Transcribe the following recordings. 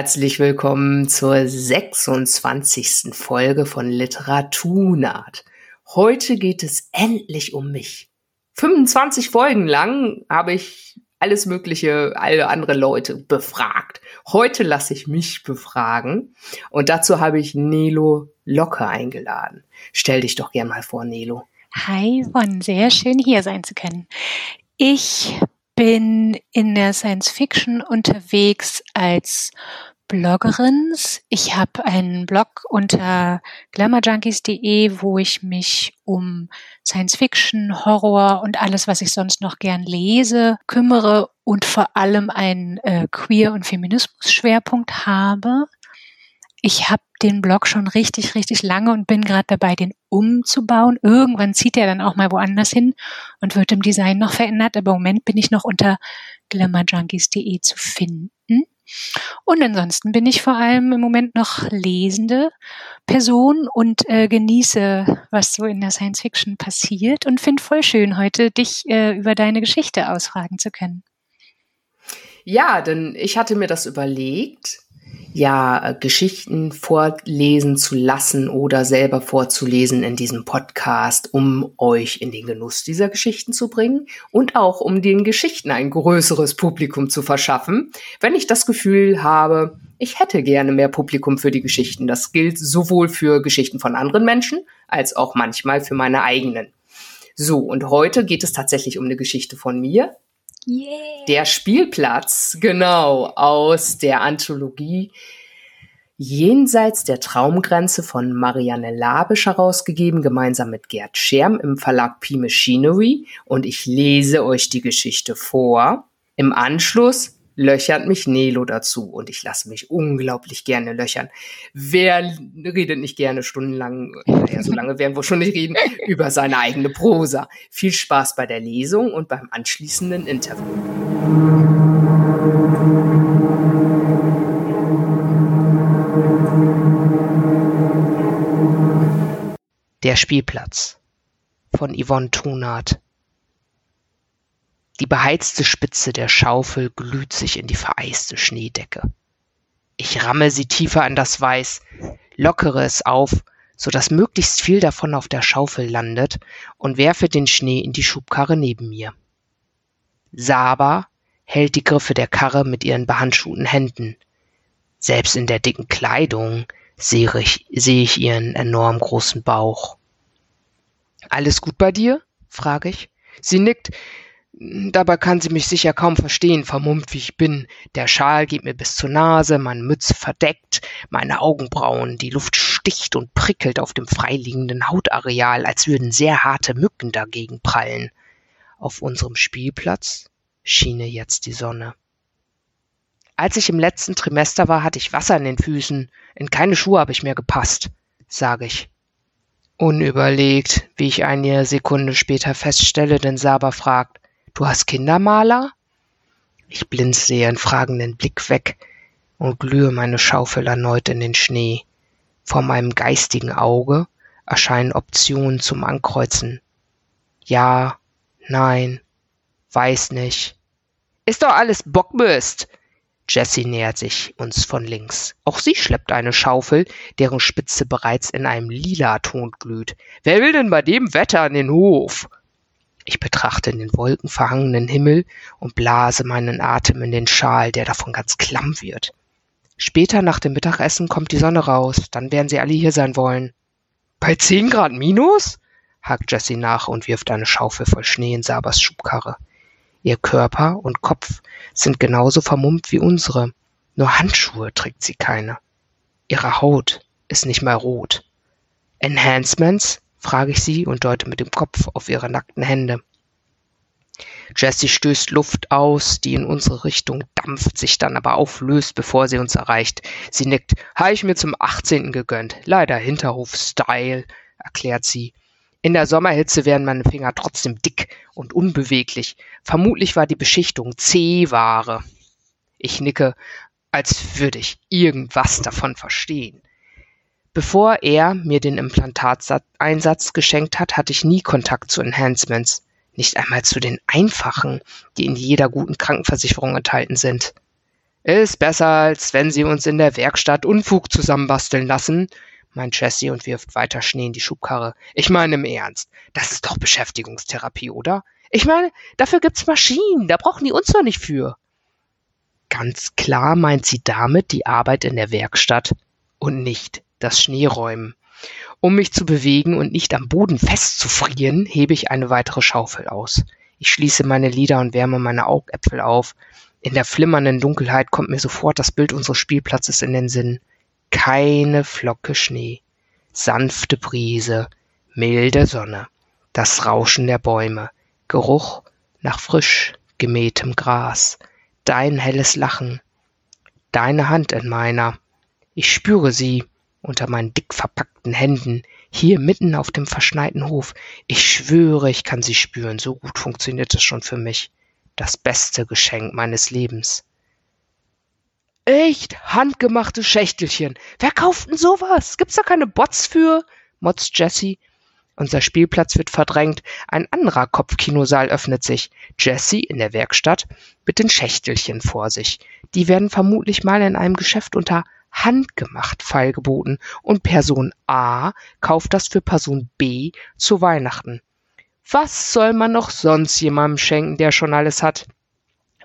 Herzlich willkommen zur 26. Folge von Literaturnaht. Heute geht es endlich um mich. 25 Folgen lang habe ich alles Mögliche, alle andere Leute befragt. Heute lasse ich mich befragen und dazu habe ich Nelo Locke eingeladen. Stell dich doch gern mal vor, Nelo. Hi, Yvonne, sehr schön hier sein zu können. Ich bin in der Science Fiction unterwegs als Bloggerin. Ich habe einen Blog unter glamourjunkies.de, wo ich mich um Science Fiction, Horror und alles, was ich sonst noch gern lese, kümmere und vor allem einen äh, Queer- und Feminismus-Schwerpunkt habe. Ich habe den Blog schon richtig, richtig lange und bin gerade dabei, den umzubauen. Irgendwann zieht er dann auch mal woanders hin und wird im Design noch verändert. Aber im Moment bin ich noch unter glamourjunkies.de zu finden. Und ansonsten bin ich vor allem im Moment noch lesende Person und äh, genieße, was so in der Science Fiction passiert und finde voll schön, heute dich äh, über deine Geschichte ausfragen zu können. Ja, denn ich hatte mir das überlegt ja, Geschichten vorlesen zu lassen oder selber vorzulesen in diesem Podcast, um euch in den Genuss dieser Geschichten zu bringen und auch um den Geschichten ein größeres Publikum zu verschaffen, wenn ich das Gefühl habe, ich hätte gerne mehr Publikum für die Geschichten. Das gilt sowohl für Geschichten von anderen Menschen als auch manchmal für meine eigenen. So, und heute geht es tatsächlich um eine Geschichte von mir, Yeah. Der Spielplatz, genau, aus der Anthologie Jenseits der Traumgrenze von Marianne Labisch herausgegeben, gemeinsam mit Gerd Scherm im Verlag P Machinery. Und ich lese euch die Geschichte vor. Im Anschluss löchert mich Nelo dazu und ich lasse mich unglaublich gerne löchern. Wer redet nicht gerne stundenlang, naja, so lange werden wir schon nicht reden, über seine eigene Prosa. Viel Spaß bei der Lesung und beim anschließenden Interview. Der Spielplatz von Yvonne Thunart die beheizte Spitze der Schaufel glüht sich in die vereiste Schneedecke. Ich ramme sie tiefer in das Weiß, lockere es auf, so dass möglichst viel davon auf der Schaufel landet und werfe den Schnee in die Schubkarre neben mir. Saba hält die Griffe der Karre mit ihren behandschuhten Händen. Selbst in der dicken Kleidung sehe ich, sehe ich ihren enorm großen Bauch. Alles gut bei dir? frage ich. Sie nickt, Dabei kann sie mich sicher kaum verstehen, vermummt wie ich bin. Der Schal geht mir bis zur Nase, meine Mütze verdeckt, meine Augenbrauen, die Luft sticht und prickelt auf dem freiliegenden Hautareal, als würden sehr harte Mücken dagegen prallen. Auf unserem Spielplatz schiene jetzt die Sonne. Als ich im letzten Trimester war, hatte ich Wasser in den Füßen. In keine Schuhe habe ich mehr gepasst, sage ich. Unüberlegt, wie ich eine Sekunde später feststelle, denn Saba fragt, Du hast Kindermaler? Ich blinze ihren fragenden Blick weg und glühe meine Schaufel erneut in den Schnee. Vor meinem geistigen Auge erscheinen Optionen zum Ankreuzen. Ja, nein, weiß nicht. Ist doch alles Bockmist. Jessie nähert sich uns von links. Auch sie schleppt eine Schaufel, deren Spitze bereits in einem lila Ton glüht. Wer will denn bei dem Wetter an den Hof? Ich betrachte den wolkenverhangenen Himmel und blase meinen Atem in den Schal, der davon ganz klamm wird. Später nach dem Mittagessen kommt die Sonne raus, dann werden sie alle hier sein wollen. Bei zehn Grad minus? hakt Jessie nach und wirft eine Schaufel voll Schnee in Sabas Schubkarre. Ihr Körper und Kopf sind genauso vermummt wie unsere, nur Handschuhe trägt sie keine. Ihre Haut ist nicht mal rot. Enhancements? Frage ich sie und deute mit dem Kopf auf ihre nackten Hände. Jessie stößt Luft aus, die in unsere Richtung dampft, sich dann aber auflöst, bevor sie uns erreicht. Sie nickt. Habe ich mir zum 18. gegönnt. Leider Hinterhof-Style, erklärt sie. In der Sommerhitze werden meine Finger trotzdem dick und unbeweglich. Vermutlich war die Beschichtung C-Ware. Ich nicke, als würde ich irgendwas davon verstehen. Bevor er mir den Implantateinsatz geschenkt hat, hatte ich nie Kontakt zu Enhancements, nicht einmal zu den einfachen, die in jeder guten Krankenversicherung enthalten sind. Ist besser, als wenn Sie uns in der Werkstatt Unfug zusammenbasteln lassen, meint Jessie und wirft weiter Schnee in die Schubkarre. Ich meine im Ernst, das ist doch Beschäftigungstherapie, oder? Ich meine, dafür gibt's Maschinen, da brauchen die uns doch nicht für. Ganz klar meint sie damit die Arbeit in der Werkstatt und nicht das Schneeräumen. Um mich zu bewegen und nicht am Boden festzufrieren, hebe ich eine weitere Schaufel aus. Ich schließe meine Lider und wärme meine Augäpfel auf. In der flimmernden Dunkelheit kommt mir sofort das Bild unseres Spielplatzes in den Sinn. Keine Flocke Schnee, sanfte Brise, milde Sonne, das Rauschen der Bäume, Geruch nach frisch gemähtem Gras, dein helles Lachen, deine Hand in meiner. Ich spüre sie unter meinen dick verpackten Händen, hier mitten auf dem verschneiten Hof. Ich schwöre, ich kann sie spüren. So gut funktioniert es schon für mich. Das beste Geschenk meines Lebens. Echt handgemachte Schächtelchen. Wer kauft denn sowas? Gibt's da keine Bots für? motzt Jessie. Unser Spielplatz wird verdrängt. Ein anderer Kopfkinosaal öffnet sich. Jessie in der Werkstatt mit den Schächtelchen vor sich. Die werden vermutlich mal in einem Geschäft unter handgemacht feilgeboten und Person A kauft das für Person B zu Weihnachten. Was soll man noch sonst jemandem schenken, der schon alles hat?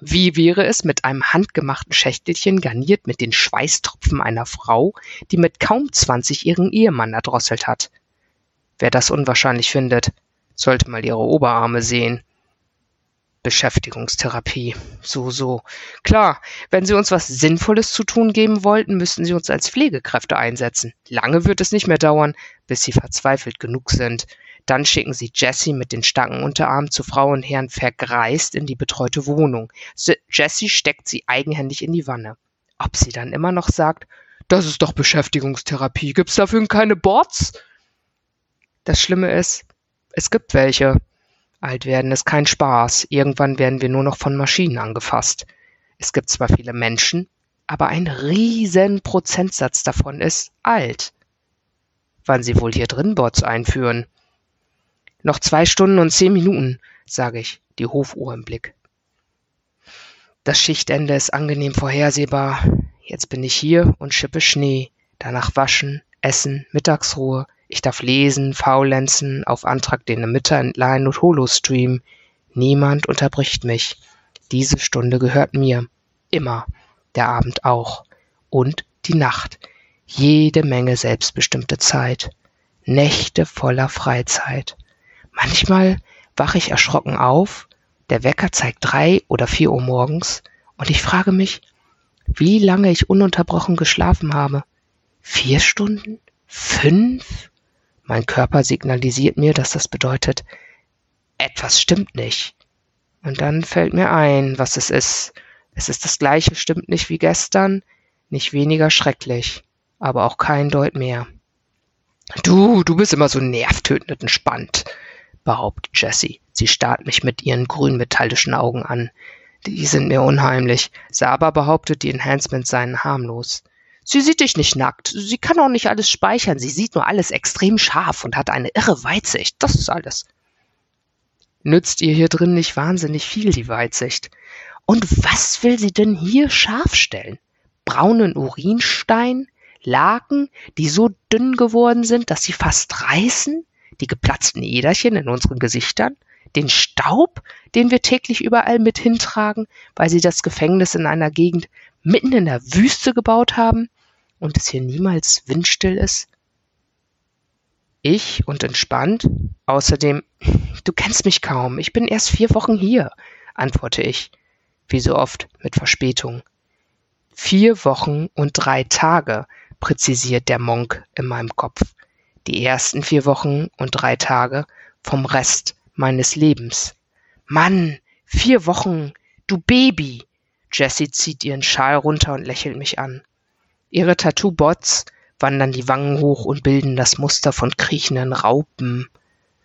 Wie wäre es mit einem handgemachten Schächtelchen garniert mit den Schweißtropfen einer Frau, die mit kaum zwanzig ihren Ehemann erdrosselt hat? Wer das unwahrscheinlich findet, sollte mal ihre Oberarme sehen. Beschäftigungstherapie. So, so. Klar, wenn Sie uns was Sinnvolles zu tun geben wollten, müssten Sie uns als Pflegekräfte einsetzen. Lange wird es nicht mehr dauern, bis Sie verzweifelt genug sind. Dann schicken sie Jessie mit den starken Unterarmen zu Frau und Herrn vergreist in die betreute Wohnung. Jessie steckt sie eigenhändig in die Wanne. Ob sie dann immer noch sagt, das ist doch Beschäftigungstherapie, gibt's dafür keine Bots? Das Schlimme ist, es gibt welche. Alt werden ist kein Spaß. Irgendwann werden wir nur noch von Maschinen angefasst. Es gibt zwar viele Menschen, aber ein riesen Prozentsatz davon ist alt. Wann sie wohl hier drin Bots einführen? Noch zwei Stunden und zehn Minuten, sage ich, die Hofuhr im Blick. Das Schichtende ist angenehm vorhersehbar. Jetzt bin ich hier und schippe Schnee. Danach waschen, essen, Mittagsruhe. Ich darf lesen, faulenzen, auf Antrag den Mütter entleihen und Holostream. Niemand unterbricht mich. Diese Stunde gehört mir. Immer. Der Abend auch. Und die Nacht. Jede Menge selbstbestimmte Zeit. Nächte voller Freizeit. Manchmal wache ich erschrocken auf, der Wecker zeigt drei oder vier Uhr morgens und ich frage mich, wie lange ich ununterbrochen geschlafen habe. Vier Stunden? Fünf? Mein Körper signalisiert mir, dass das bedeutet, etwas stimmt nicht. Und dann fällt mir ein, was es ist. Es ist das gleiche, stimmt nicht wie gestern, nicht weniger schrecklich, aber auch kein Deut mehr. Du, du bist immer so nervtötend entspannt behauptet Jessie. Sie starrt mich mit ihren grünmetallischen Augen an. Die sind mir unheimlich. Saba behauptet, die Enhancements seien harmlos. Sie sieht dich nicht nackt. Sie kann auch nicht alles speichern. Sie sieht nur alles extrem scharf und hat eine irre Weitsicht. Das ist alles. Nützt ihr hier drin nicht wahnsinnig viel, die Weitsicht. Und was will sie denn hier scharf stellen? Braunen Urinstein? Laken, die so dünn geworden sind, dass sie fast reißen? die geplatzten Äderchen in unseren Gesichtern, den Staub, den wir täglich überall mit hintragen, weil sie das Gefängnis in einer Gegend mitten in der Wüste gebaut haben und es hier niemals windstill ist? Ich und entspannt? Außerdem, du kennst mich kaum, ich bin erst vier Wochen hier, antworte ich, wie so oft mit Verspätung. Vier Wochen und drei Tage, präzisiert der Monk in meinem Kopf die ersten vier Wochen und drei Tage vom Rest meines Lebens. Mann, vier Wochen, du Baby! Jessie zieht ihren Schal runter und lächelt mich an. Ihre Tattoo-Bots wandern die Wangen hoch und bilden das Muster von kriechenden Raupen.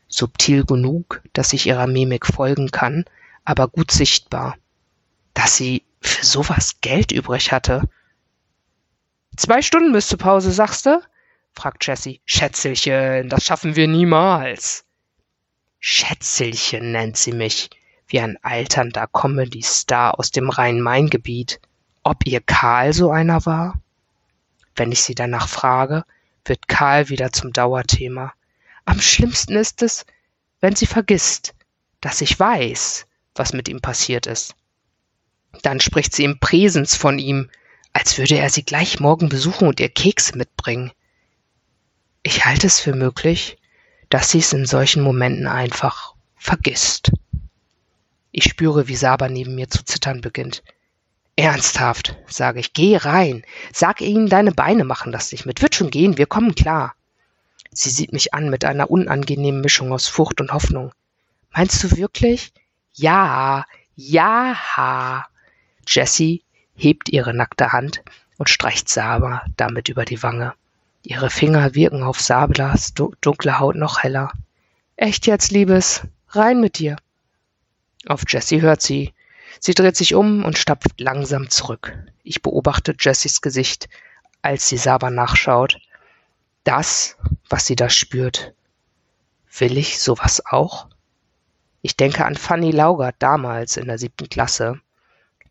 Subtil genug, dass ich ihrer Mimik folgen kann, aber gut sichtbar. Dass sie für sowas Geld übrig hatte. Zwei Stunden müsste Pause, sagst du? fragt Jessie. Schätzelchen, das schaffen wir niemals. Schätzelchen nennt sie mich, wie ein alternder Comedy-Star aus dem Rhein-Main-Gebiet. ob ihr Karl so einer war? Wenn ich sie danach frage, wird Karl wieder zum Dauerthema. Am schlimmsten ist es, wenn sie vergisst, dass ich weiß, was mit ihm passiert ist. Dann spricht sie im Präsens von ihm, als würde er sie gleich morgen besuchen und ihr Kekse mitbringen. Ich halte es für möglich, dass sie es in solchen Momenten einfach vergisst. Ich spüre, wie Saba neben mir zu zittern beginnt. Ernsthaft, sage ich, geh rein. Sag ihnen, deine Beine machen das nicht mit. Wird schon gehen, wir kommen klar. Sie sieht mich an mit einer unangenehmen Mischung aus Furcht und Hoffnung. Meinst du wirklich? Ja, ja. Jessie hebt ihre nackte Hand und streicht Saba damit über die Wange. Ihre Finger wirken auf Sablas dunkle Haut noch heller. Echt jetzt, Liebes? Rein mit dir. Auf Jessie hört sie. Sie dreht sich um und stapft langsam zurück. Ich beobachte Jessies Gesicht, als sie Saba nachschaut. Das, was sie da spürt. Will ich sowas auch? Ich denke an Fanny Laugert damals in der siebten Klasse.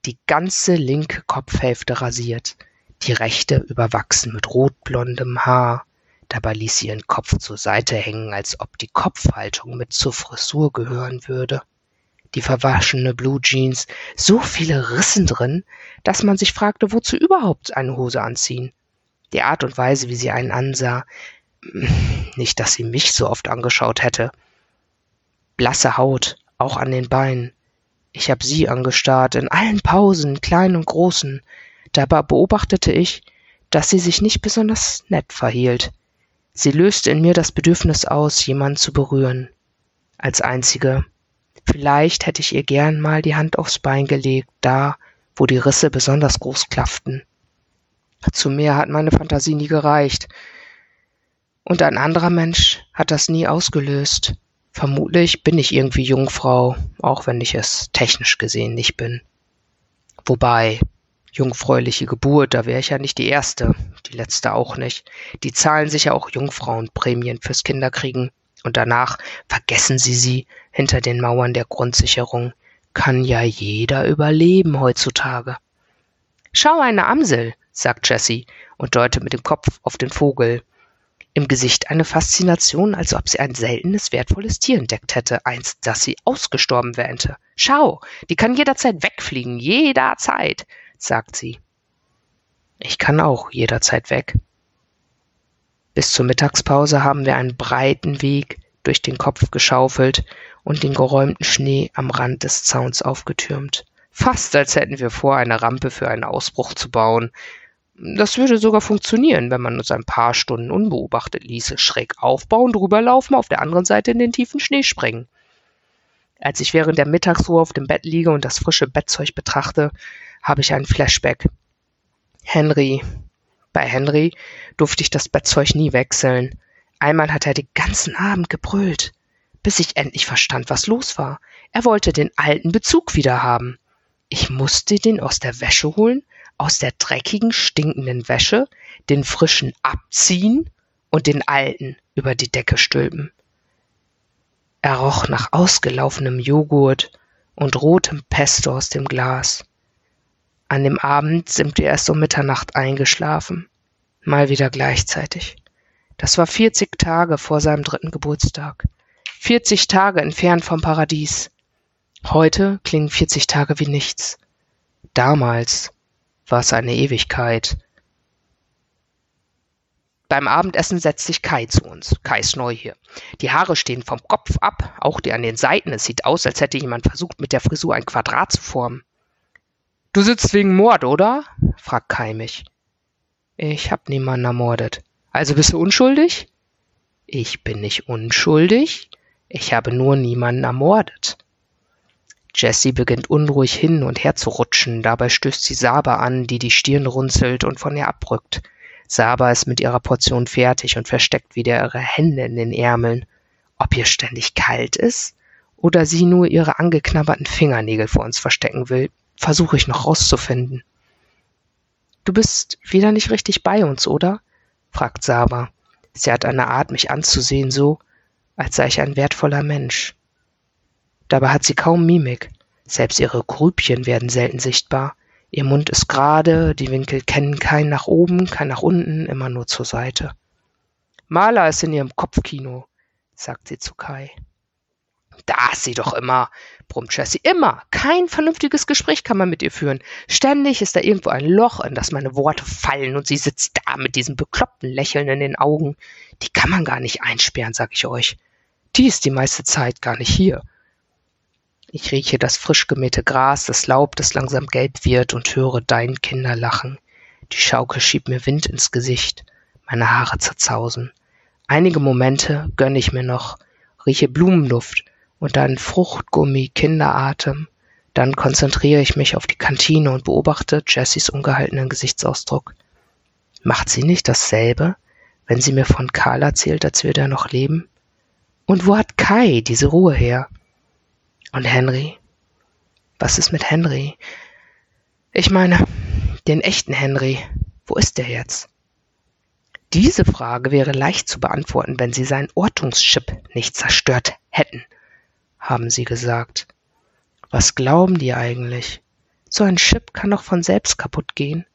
Die ganze linke Kopfhälfte rasiert, die rechte überwachsen mit rotblondem Haar. Dabei ließ sie ihren Kopf zur Seite hängen, als ob die Kopfhaltung mit zur Frisur gehören würde. Die verwaschene Blue Jeans, so viele Rissen drin, dass man sich fragte, wozu überhaupt eine Hose anziehen. Die Art und Weise, wie sie einen ansah, nicht, dass sie mich so oft angeschaut hätte. Blasse Haut, auch an den Beinen. Ich habe sie angestarrt, in allen Pausen, kleinen und großen. Dabei beobachtete ich, dass sie sich nicht besonders nett verhielt. Sie löste in mir das Bedürfnis aus, jemanden zu berühren. Als einzige. Vielleicht hätte ich ihr gern mal die Hand aufs Bein gelegt, da, wo die Risse besonders groß klafften. Zu mehr hat meine Fantasie nie gereicht. Und ein anderer Mensch hat das nie ausgelöst. Vermutlich bin ich irgendwie Jungfrau, auch wenn ich es technisch gesehen nicht bin. Wobei, jungfräuliche Geburt, da wäre ich ja nicht die erste, die letzte auch nicht. Die zahlen sicher auch Jungfrauenprämien fürs Kinderkriegen und danach vergessen sie sie hinter den Mauern der Grundsicherung. Kann ja jeder überleben heutzutage. Schau eine Amsel, sagt Jessie und deutet mit dem Kopf auf den Vogel. Im Gesicht eine Faszination, als ob sie ein seltenes, wertvolles Tier entdeckt hätte, eins, das sie ausgestorben wähnte. Schau, die kann jederzeit wegfliegen, jederzeit, sagt sie. Ich kann auch jederzeit weg. Bis zur Mittagspause haben wir einen breiten Weg durch den Kopf geschaufelt und den geräumten Schnee am Rand des Zauns aufgetürmt. Fast als hätten wir vor, eine Rampe für einen Ausbruch zu bauen. Das würde sogar funktionieren, wenn man uns ein paar Stunden unbeobachtet ließe. Schräg aufbauen, drüberlaufen, auf der anderen Seite in den tiefen Schnee springen. Als ich während der Mittagsruhe auf dem Bett liege und das frische Bettzeug betrachte, habe ich einen Flashback. Henry. Bei Henry durfte ich das Bettzeug nie wechseln. Einmal hat er den ganzen Abend gebrüllt, bis ich endlich verstand, was los war. Er wollte den alten Bezug wieder haben. Ich musste den aus der Wäsche holen, aus der dreckigen, stinkenden Wäsche, den frischen abziehen und den alten über die Decke stülpen. Er roch nach ausgelaufenem Joghurt und rotem Pesto aus dem Glas. An dem Abend sind wir erst um Mitternacht eingeschlafen. Mal wieder gleichzeitig. Das war 40 Tage vor seinem dritten Geburtstag. 40 Tage entfernt vom Paradies. Heute klingen 40 Tage wie nichts. Damals war es eine Ewigkeit. Beim Abendessen setzt sich Kai zu uns. Kai ist neu hier. Die Haare stehen vom Kopf ab, auch die an den Seiten. Es sieht aus, als hätte jemand versucht, mit der Frisur ein Quadrat zu formen. Du sitzt wegen Mord, oder? fragt Kai mich. Ich hab niemanden ermordet. Also bist du unschuldig? Ich bin nicht unschuldig. Ich habe nur niemanden ermordet. Jessie beginnt unruhig hin und her zu rutschen, dabei stößt sie Saba an, die die Stirn runzelt und von ihr abrückt. Saba ist mit ihrer Portion fertig und versteckt wieder ihre Hände in den Ärmeln. Ob ihr ständig kalt ist oder sie nur ihre angeknabberten Fingernägel vor uns verstecken will, versuche ich noch rauszufinden. Du bist wieder nicht richtig bei uns, oder? Fragt Saba. Sie hat eine Art, mich anzusehen, so, als sei ich ein wertvoller Mensch. Dabei hat sie kaum Mimik. Selbst ihre Grübchen werden selten sichtbar. Ihr Mund ist gerade, die Winkel kennen kein nach oben, kein nach unten, immer nur zur Seite. Maler ist in ihrem Kopfkino, sagt sie zu Kai. Da ist sie doch immer, brummt Jessie. Immer. Kein vernünftiges Gespräch kann man mit ihr führen. Ständig ist da irgendwo ein Loch, in das meine Worte fallen und sie sitzt da mit diesem bekloppten Lächeln in den Augen. Die kann man gar nicht einsperren, sag ich euch. Die ist die meiste Zeit gar nicht hier. Ich rieche das frisch gemähte Gras, das Laub, das langsam gelb wird und höre dein Kinderlachen. Die Schaukel schiebt mir Wind ins Gesicht. Meine Haare zerzausen. Einige Momente gönne ich mir noch, rieche Blumenluft und dann Fruchtgummi, Kinderatem. Dann konzentriere ich mich auf die Kantine und beobachte Jessys ungehaltenen Gesichtsausdruck. Macht sie nicht dasselbe, wenn sie mir von Karl erzählt, als wir da noch leben? Und wo hat Kai diese Ruhe her? Und Henry? Was ist mit Henry? Ich meine, den echten Henry. Wo ist der jetzt? Diese Frage wäre leicht zu beantworten, wenn Sie seinen Ortungschip nicht zerstört hätten, haben Sie gesagt. Was glauben die eigentlich? So ein Chip kann doch von selbst kaputt gehen.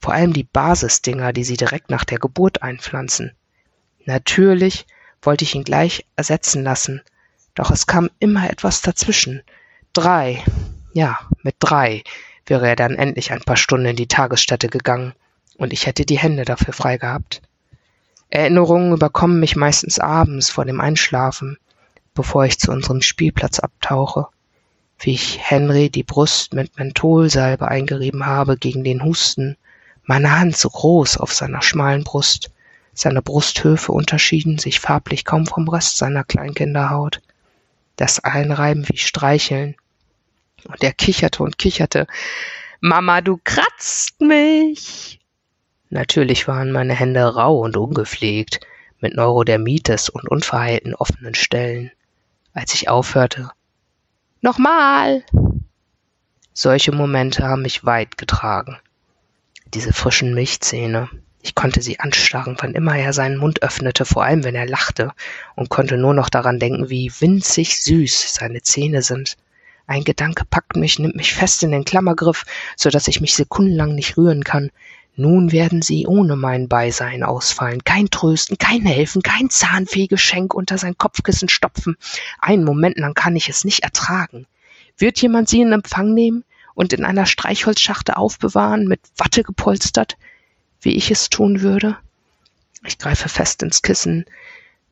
Vor allem die Basisdinger, die Sie direkt nach der Geburt einpflanzen. Natürlich wollte ich ihn gleich ersetzen lassen, doch es kam immer etwas dazwischen. Drei, ja, mit drei wäre er dann endlich ein paar Stunden in die Tagesstätte gegangen, und ich hätte die Hände dafür frei gehabt. Erinnerungen überkommen mich meistens abends vor dem Einschlafen, bevor ich zu unserem Spielplatz abtauche, wie ich Henry die Brust mit Mentholsalbe eingerieben habe gegen den Husten, meine Hand so groß auf seiner schmalen Brust, seine Brusthöfe unterschieden sich farblich kaum vom Rest seiner Kleinkinderhaut das Einreiben wie Streicheln. Und er kicherte und kicherte. Mama, du kratzt mich. Natürlich waren meine Hände rau und ungepflegt, mit Neurodermitis und unverheilten offenen Stellen. Als ich aufhörte, Nochmal! Solche Momente haben mich weit getragen. Diese frischen Milchzähne, ich konnte sie anstarren, wann immer er seinen Mund öffnete, vor allem wenn er lachte, und konnte nur noch daran denken, wie winzig süß seine Zähne sind. Ein Gedanke packt mich, nimmt mich fest in den Klammergriff, so dass ich mich sekundenlang nicht rühren kann. Nun werden sie ohne mein Beisein ausfallen. Kein Trösten, kein Helfen, kein Zahnfeegeschenk unter sein Kopfkissen stopfen. Einen Moment lang kann ich es nicht ertragen. Wird jemand sie in Empfang nehmen und in einer Streichholzschachte aufbewahren, mit Watte gepolstert? wie ich es tun würde? Ich greife fest ins Kissen.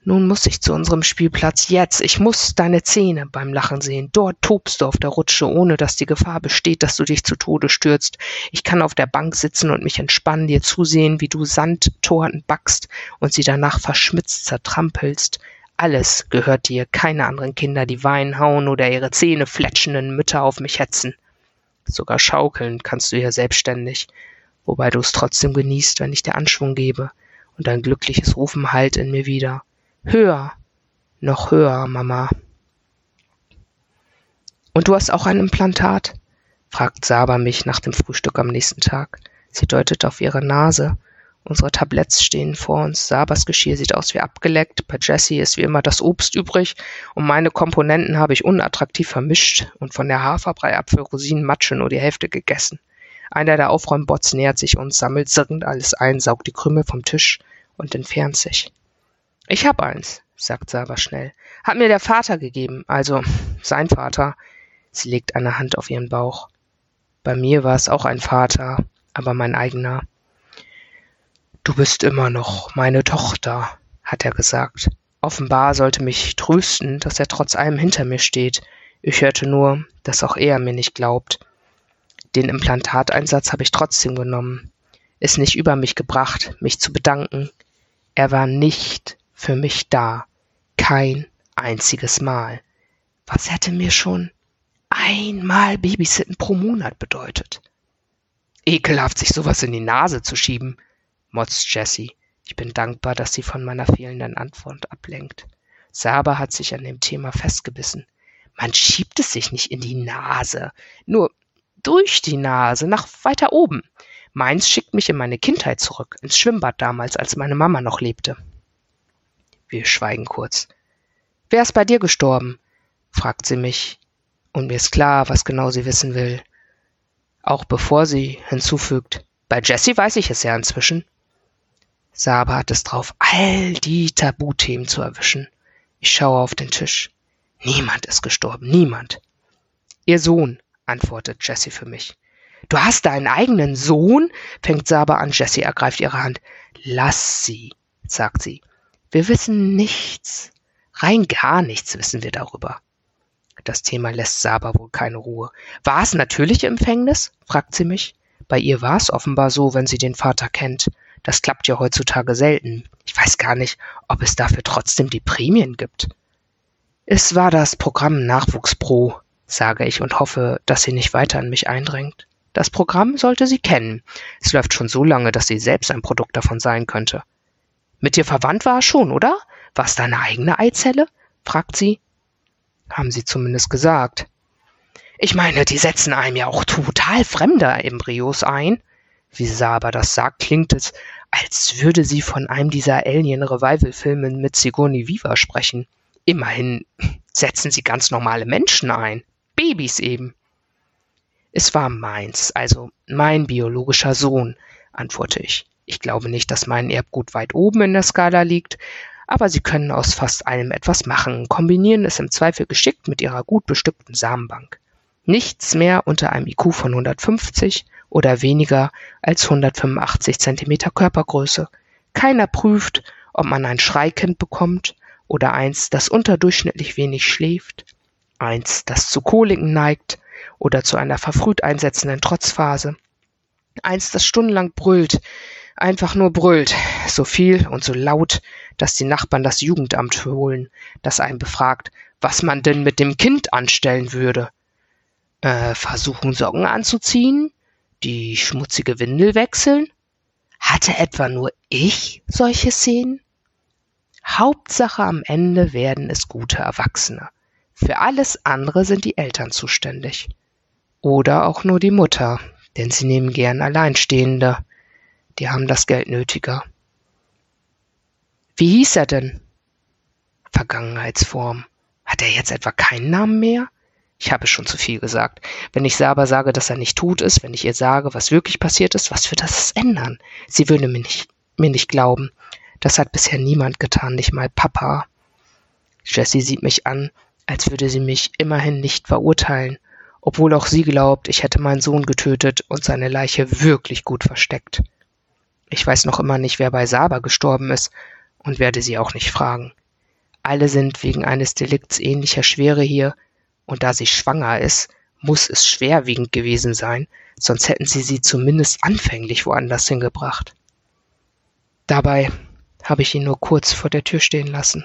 Nun muss ich zu unserem Spielplatz. Jetzt. Ich muss deine Zähne beim Lachen sehen. Dort tobst du auf der Rutsche, ohne dass die Gefahr besteht, dass du dich zu Tode stürzt. Ich kann auf der Bank sitzen und mich entspannen, dir zusehen, wie du Sandtorten backst und sie danach verschmitzt zertrampelst. Alles gehört dir, keine anderen Kinder, die Wein hauen oder ihre Zähne fletschenden Mütter auf mich hetzen. Sogar schaukeln kannst du ja selbstständig wobei du es trotzdem genießt, wenn ich dir Anschwung gebe und ein glückliches Rufen hallt in mir wieder. Höher, noch höher, Mama. Und du hast auch ein Implantat? fragt Saba mich nach dem Frühstück am nächsten Tag. Sie deutet auf ihre Nase. Unsere Tabletts stehen vor uns. Sabas Geschirr sieht aus wie abgeleckt. Bei Jessie ist wie immer das Obst übrig. Und meine Komponenten habe ich unattraktiv vermischt und von der Haferbrei, Apfel, Rosinen, Matsche nur die Hälfte gegessen. Einer der Aufräumbots nähert sich uns, sammelt zirkend alles ein, saugt die Krümel vom Tisch und entfernt sich. Ich hab eins, sagt Saba schnell. Hat mir der Vater gegeben, also sein Vater. Sie legt eine Hand auf ihren Bauch. Bei mir war es auch ein Vater, aber mein eigener. Du bist immer noch meine Tochter, hat er gesagt. Offenbar sollte mich trösten, dass er trotz allem hinter mir steht. Ich hörte nur, dass auch er mir nicht glaubt. Den Implantateinsatz habe ich trotzdem genommen, es nicht über mich gebracht, mich zu bedanken. Er war nicht für mich da. Kein einziges Mal. Was hätte mir schon einmal Babysitten pro Monat bedeutet? Ekelhaft, sich sowas in die Nase zu schieben, motzt Jessie. Ich bin dankbar, dass sie von meiner fehlenden Antwort ablenkt. Saba hat sich an dem Thema festgebissen. Man schiebt es sich nicht in die Nase. Nur durch die Nase, nach weiter oben. Meins schickt mich in meine Kindheit zurück, ins Schwimmbad damals, als meine Mama noch lebte. Wir schweigen kurz. Wer ist bei dir gestorben? fragt sie mich, und mir ist klar, was genau sie wissen will. Auch bevor sie hinzufügt, bei Jessie weiß ich es ja inzwischen. Saba hat es drauf, all die Tabuthemen zu erwischen. Ich schaue auf den Tisch. Niemand ist gestorben, niemand. Ihr Sohn, antwortet Jessie für mich. Du hast deinen eigenen Sohn? fängt Saba an. Jessie ergreift ihre Hand. Lass sie, sagt sie. Wir wissen nichts. Rein gar nichts wissen wir darüber. Das Thema lässt Saba wohl keine Ruhe. War es natürliche Empfängnis? fragt sie mich. Bei ihr war es offenbar so, wenn sie den Vater kennt. Das klappt ja heutzutage selten. Ich weiß gar nicht, ob es dafür trotzdem die Prämien gibt. Es war das Programm Nachwuchs Pro, sage ich und hoffe, dass sie nicht weiter an mich eindringt. Das Programm sollte sie kennen. Es läuft schon so lange, dass sie selbst ein Produkt davon sein könnte. Mit dir verwandt war er schon, oder? War es deine eigene Eizelle? fragt sie. Haben sie zumindest gesagt. Ich meine, die setzen einem ja auch total fremde Embryos ein. Wie Saba das sagt, klingt es, als würde sie von einem dieser Alien-Revival-Filme mit Sigourney Viva sprechen. Immerhin setzen sie ganz normale Menschen ein. Babys eben. Es war meins, also mein biologischer Sohn, antworte ich. Ich glaube nicht, dass mein Erbgut weit oben in der Skala liegt, aber sie können aus fast allem etwas machen, kombinieren es im Zweifel geschickt mit ihrer gut bestückten Samenbank. Nichts mehr unter einem IQ von 150 oder weniger als 185 Zentimeter Körpergröße. Keiner prüft, ob man ein Schreikind bekommt oder eins, das unterdurchschnittlich wenig schläft, eins, das zu Koliken neigt oder zu einer verfrüht einsetzenden Trotzphase. Eins, das stundenlang brüllt, einfach nur brüllt, so viel und so laut, dass die Nachbarn das Jugendamt holen, das einen befragt, was man denn mit dem Kind anstellen würde. Äh, versuchen Socken anzuziehen? Die schmutzige Windel wechseln? Hatte etwa nur ich solche Szenen? Hauptsache am Ende werden es gute Erwachsene. Für alles andere sind die Eltern zuständig. Oder auch nur die Mutter, denn sie nehmen gern Alleinstehende. Die haben das Geld nötiger. Wie hieß er denn? Vergangenheitsform. Hat er jetzt etwa keinen Namen mehr? Ich habe schon zu viel gesagt. Wenn ich Saba sage, dass er nicht tot ist, wenn ich ihr sage, was wirklich passiert ist, was wird das ändern? Sie würde mir nicht, mir nicht glauben. Das hat bisher niemand getan, nicht mal Papa. Jessie sieht mich an, als würde sie mich immerhin nicht verurteilen, obwohl auch sie glaubt, ich hätte meinen Sohn getötet und seine Leiche wirklich gut versteckt. Ich weiß noch immer nicht, wer bei Saba gestorben ist und werde sie auch nicht fragen. Alle sind wegen eines Delikts ähnlicher Schwere hier, und da sie schwanger ist, muss es schwerwiegend gewesen sein, sonst hätten sie sie zumindest anfänglich woanders hingebracht. Dabei habe ich ihn nur kurz vor der Tür stehen lassen.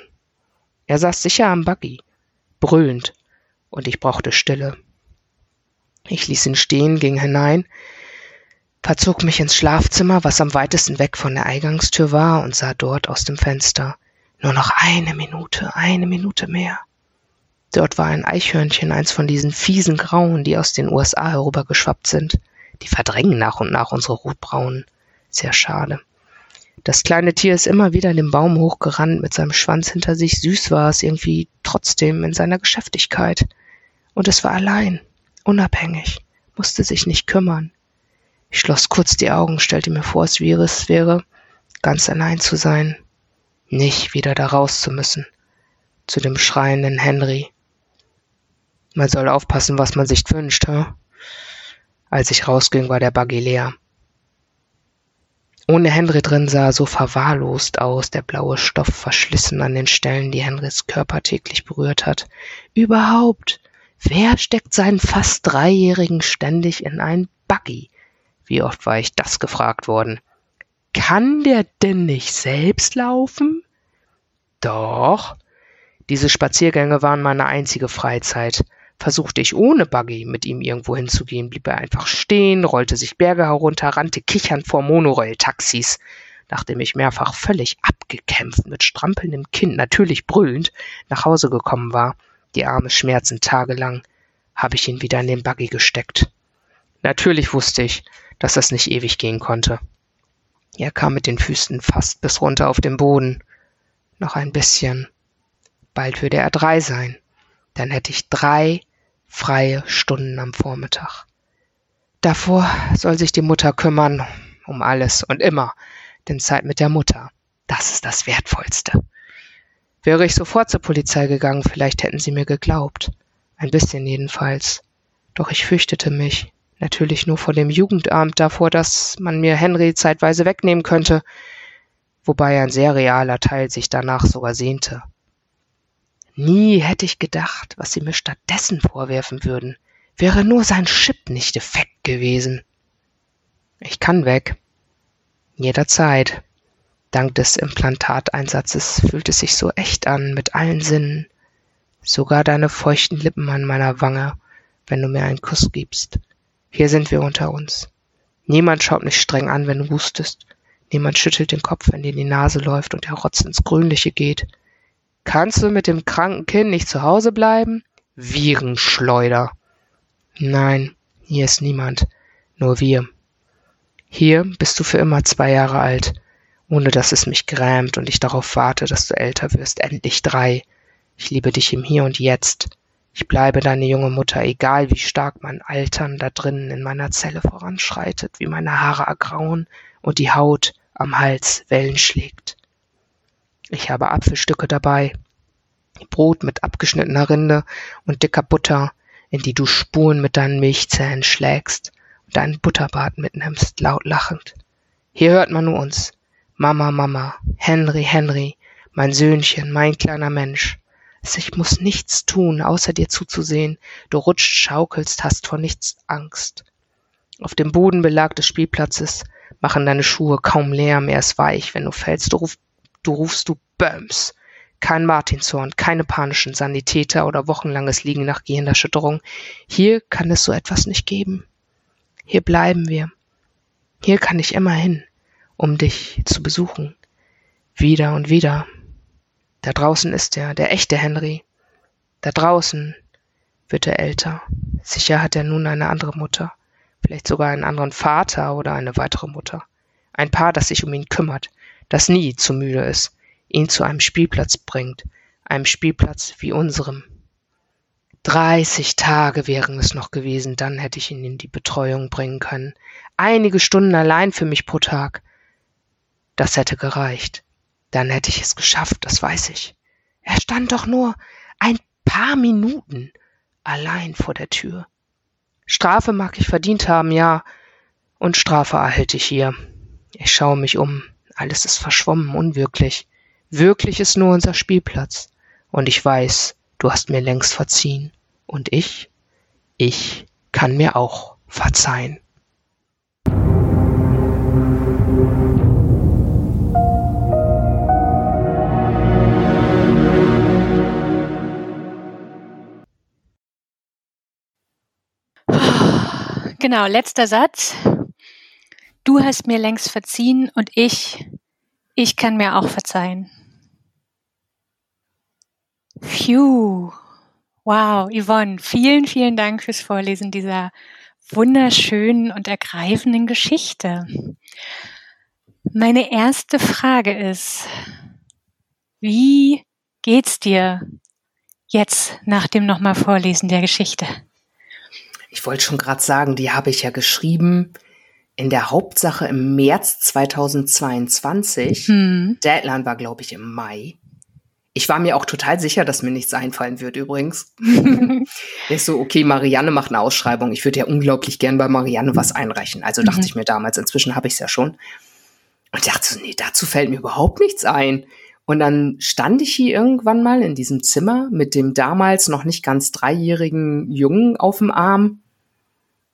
Er saß sicher am Buggy, brüllend, und ich brauchte Stille. Ich ließ ihn stehen, ging hinein, verzog mich ins Schlafzimmer, was am weitesten weg von der Eingangstür war, und sah dort aus dem Fenster. Nur noch eine Minute, eine Minute mehr. Dort war ein Eichhörnchen, eins von diesen fiesen Grauen, die aus den USA herübergeschwappt sind. Die verdrängen nach und nach unsere Rotbraunen. Sehr schade. Das kleine Tier ist immer wieder den Baum hochgerannt mit seinem Schwanz hinter sich. Süß war es irgendwie trotzdem in seiner Geschäftigkeit. Und es war allein, unabhängig, musste sich nicht kümmern. Ich schloss kurz die Augen, stellte mir vor, es wäre, es wäre, ganz allein zu sein, nicht wieder da raus zu müssen, zu dem schreienden Henry. Man soll aufpassen, was man sich wünscht, hm? Als ich rausging, war der Buggy leer. Ohne Henry drin sah er so verwahrlost aus, der blaue Stoff verschlissen an den Stellen, die Henrys Körper täglich berührt hat. Überhaupt, wer steckt seinen fast Dreijährigen ständig in einen Buggy? Wie oft war ich das gefragt worden? Kann der denn nicht selbst laufen? Doch. Diese Spaziergänge waren meine einzige Freizeit. Versuchte ich ohne Buggy mit ihm irgendwo hinzugehen, blieb er einfach stehen, rollte sich Berge herunter, rannte kichernd vor Monorail-Taxis. Nachdem ich mehrfach völlig abgekämpft, mit strampelndem Kind, natürlich brüllend, nach Hause gekommen war, die Arme schmerzen tagelang, habe ich ihn wieder in den Buggy gesteckt. Natürlich wusste ich, dass das nicht ewig gehen konnte. Er kam mit den Füßen fast bis runter auf den Boden. Noch ein bisschen. Bald würde er drei sein. Dann hätte ich drei freie Stunden am Vormittag. Davor soll sich die Mutter kümmern, um alles und immer, denn Zeit mit der Mutter, das ist das Wertvollste. Wäre ich sofort zur Polizei gegangen, vielleicht hätten sie mir geglaubt. Ein bisschen jedenfalls. Doch ich fürchtete mich, natürlich nur vor dem Jugendamt davor, dass man mir Henry zeitweise wegnehmen könnte, wobei ein sehr realer Teil sich danach sogar sehnte. Nie hätte ich gedacht, was sie mir stattdessen vorwerfen würden, wäre nur sein Chip nicht defekt gewesen. Ich kann weg. Jederzeit. Dank des Implantateinsatzes fühlt es sich so echt an, mit allen Sinnen. Sogar deine feuchten Lippen an meiner Wange, wenn du mir einen Kuss gibst. Hier sind wir unter uns. Niemand schaut mich streng an, wenn du hustest. Niemand schüttelt den Kopf, wenn dir die Nase läuft und der Rotz ins Grünliche geht. Kannst du mit dem kranken Kind nicht zu Hause bleiben? Virenschleuder. Nein, hier ist niemand, nur wir. Hier bist du für immer zwei Jahre alt, ohne dass es mich grämt und ich darauf warte, dass du älter wirst, endlich drei. Ich liebe dich im Hier und Jetzt. Ich bleibe deine junge Mutter, egal wie stark mein Altern da drinnen in meiner Zelle voranschreitet, wie meine Haare ergrauen und die Haut am Hals Wellen schlägt. Ich habe Apfelstücke dabei, Brot mit abgeschnittener Rinde und dicker Butter, in die du Spuren mit deinen Milchzähnen schlägst und deinen Butterbart mitnimmst, laut lachend. Hier hört man nur uns. Mama, Mama, Henry, Henry, mein Söhnchen, mein kleiner Mensch. Ich muss nichts tun, außer dir zuzusehen. Du rutscht, schaukelst, hast vor nichts Angst. Auf dem Bodenbelag des Spielplatzes machen deine Schuhe kaum Lärm, er ist weich, wenn du fällst. Du, ruf, du rufst, du Böms. Kein Martinshorn, keine panischen Sanitäter oder wochenlanges Liegen nach Gehirnerschütterung. Hier kann es so etwas nicht geben. Hier bleiben wir. Hier kann ich immer hin, um dich zu besuchen. Wieder und wieder. Da draußen ist er, der echte Henry. Da draußen wird er älter. Sicher hat er nun eine andere Mutter. Vielleicht sogar einen anderen Vater oder eine weitere Mutter. Ein Paar, das sich um ihn kümmert, das nie zu müde ist, ihn zu einem Spielplatz bringt, einem Spielplatz wie unserem. Dreißig Tage wären es noch gewesen, dann hätte ich ihn in die Betreuung bringen können. Einige Stunden allein für mich pro Tag. Das hätte gereicht. Dann hätte ich es geschafft, das weiß ich. Er stand doch nur ein paar Minuten allein vor der Tür. Strafe mag ich verdient haben, ja, und Strafe erhalte ich hier. Ich schaue mich um. Alles ist verschwommen, unwirklich. Wirklich ist nur unser Spielplatz. Und ich weiß, du hast mir längst verziehen. Und ich, ich kann mir auch verzeihen. Genau, letzter Satz. Du hast mir längst verziehen und ich, ich kann mir auch verzeihen. Phew. Wow, Yvonne, vielen, vielen Dank fürs Vorlesen dieser wunderschönen und ergreifenden Geschichte. Meine erste Frage ist, wie geht's dir jetzt nach dem nochmal Vorlesen der Geschichte? Ich wollte schon gerade sagen, die habe ich ja geschrieben in der Hauptsache im März 2022. Hm. Deadline war, glaube ich, im Mai. Ich war mir auch total sicher, dass mir nichts einfallen wird übrigens. ist so, okay, Marianne macht eine Ausschreibung. Ich würde ja unglaublich gern bei Marianne was einreichen. Also dachte mhm. ich mir damals, inzwischen habe ich es ja schon. Und dachte so, nee, dazu fällt mir überhaupt nichts ein. Und dann stand ich hier irgendwann mal in diesem Zimmer mit dem damals noch nicht ganz dreijährigen Jungen auf dem Arm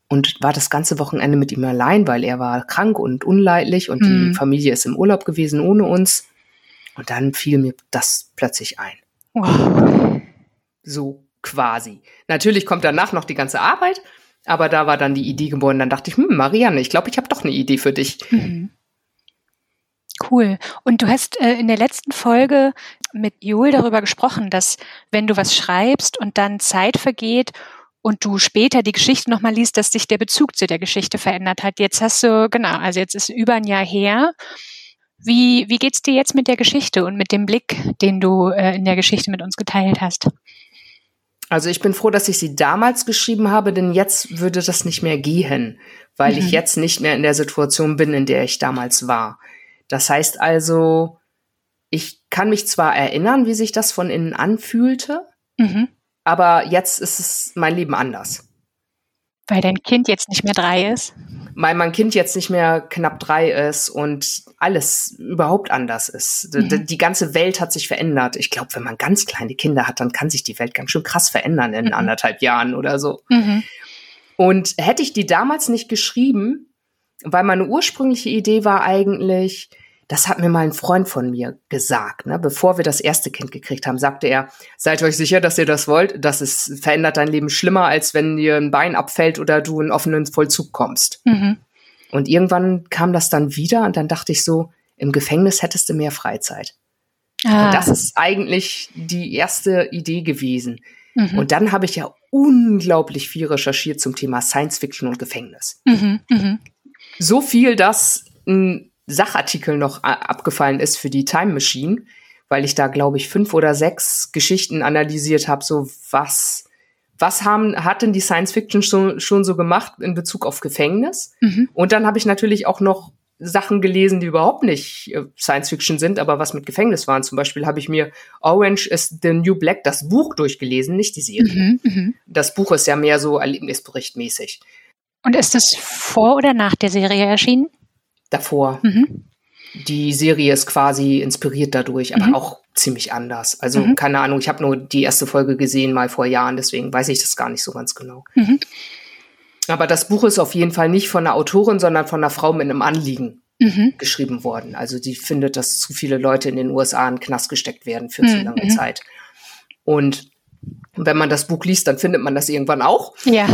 und war das ganze Wochenende mit ihm allein, weil er war krank und unleidlich und mhm. die Familie ist im Urlaub gewesen ohne uns. Und dann fiel mir das plötzlich ein. Wow. So quasi. Natürlich kommt danach noch die ganze Arbeit, aber da war dann die Idee geboren. Dann dachte ich, hm, Marianne, ich glaube, ich habe doch eine Idee für dich. Mhm. Cool. Und du hast äh, in der letzten Folge mit Joel darüber gesprochen, dass wenn du was schreibst und dann Zeit vergeht und du später die Geschichte nochmal liest, dass sich der Bezug zu der Geschichte verändert hat. Jetzt hast du, genau, also jetzt ist über ein Jahr her wie, wie geht's dir jetzt mit der Geschichte und mit dem Blick, den du äh, in der Geschichte mit uns geteilt hast? Also ich bin froh, dass ich sie damals geschrieben habe, denn jetzt würde das nicht mehr gehen, weil mhm. ich jetzt nicht mehr in der Situation bin, in der ich damals war. Das heißt also, ich kann mich zwar erinnern, wie sich das von innen anfühlte, mhm. aber jetzt ist es mein Leben anders. Weil dein Kind jetzt nicht mehr drei ist? Weil mein Kind jetzt nicht mehr knapp drei ist und alles überhaupt anders ist. Mhm. Die ganze Welt hat sich verändert. Ich glaube, wenn man ganz kleine Kinder hat, dann kann sich die Welt ganz schön krass verändern in mhm. anderthalb Jahren oder so. Mhm. Und hätte ich die damals nicht geschrieben, weil meine ursprüngliche Idee war eigentlich, das hat mir mal ein Freund von mir gesagt, ne? bevor wir das erste Kind gekriegt haben, sagte er, seid euch sicher, dass ihr das wollt, das ist, verändert dein Leben schlimmer, als wenn dir ein Bein abfällt oder du in offenen Vollzug kommst. Mhm. Und irgendwann kam das dann wieder und dann dachte ich so, im Gefängnis hättest du mehr Freizeit. Ah. Und das ist eigentlich die erste Idee gewesen. Mhm. Und dann habe ich ja unglaublich viel recherchiert zum Thema Science Fiction und Gefängnis. Mhm. mhm. So viel, dass ein Sachartikel noch abgefallen ist für die Time Machine, weil ich da, glaube ich, fünf oder sechs Geschichten analysiert habe, so was, was haben, hat denn die Science Fiction schon, schon so gemacht in Bezug auf Gefängnis? Mhm. Und dann habe ich natürlich auch noch Sachen gelesen, die überhaupt nicht äh, Science Fiction sind, aber was mit Gefängnis waren. Zum Beispiel habe ich mir Orange is the New Black, das Buch durchgelesen, nicht die Serie. Mhm, mh. Das Buch ist ja mehr so erlebnisberichtmäßig. Und ist das vor oder nach der Serie erschienen? davor. Mhm. Die Serie ist quasi inspiriert dadurch, aber mhm. auch ziemlich anders. Also mhm. keine Ahnung, ich habe nur die erste Folge gesehen mal vor Jahren, deswegen weiß ich das gar nicht so ganz genau. Mhm. Aber das Buch ist auf jeden Fall nicht von einer Autorin, sondern von einer Frau mit einem Anliegen mhm. geschrieben worden. Also die findet, dass zu viele Leute in den USA in den Knast gesteckt werden für zu mhm. lange Zeit. Und wenn man das Buch liest, dann findet man das irgendwann auch. Ja.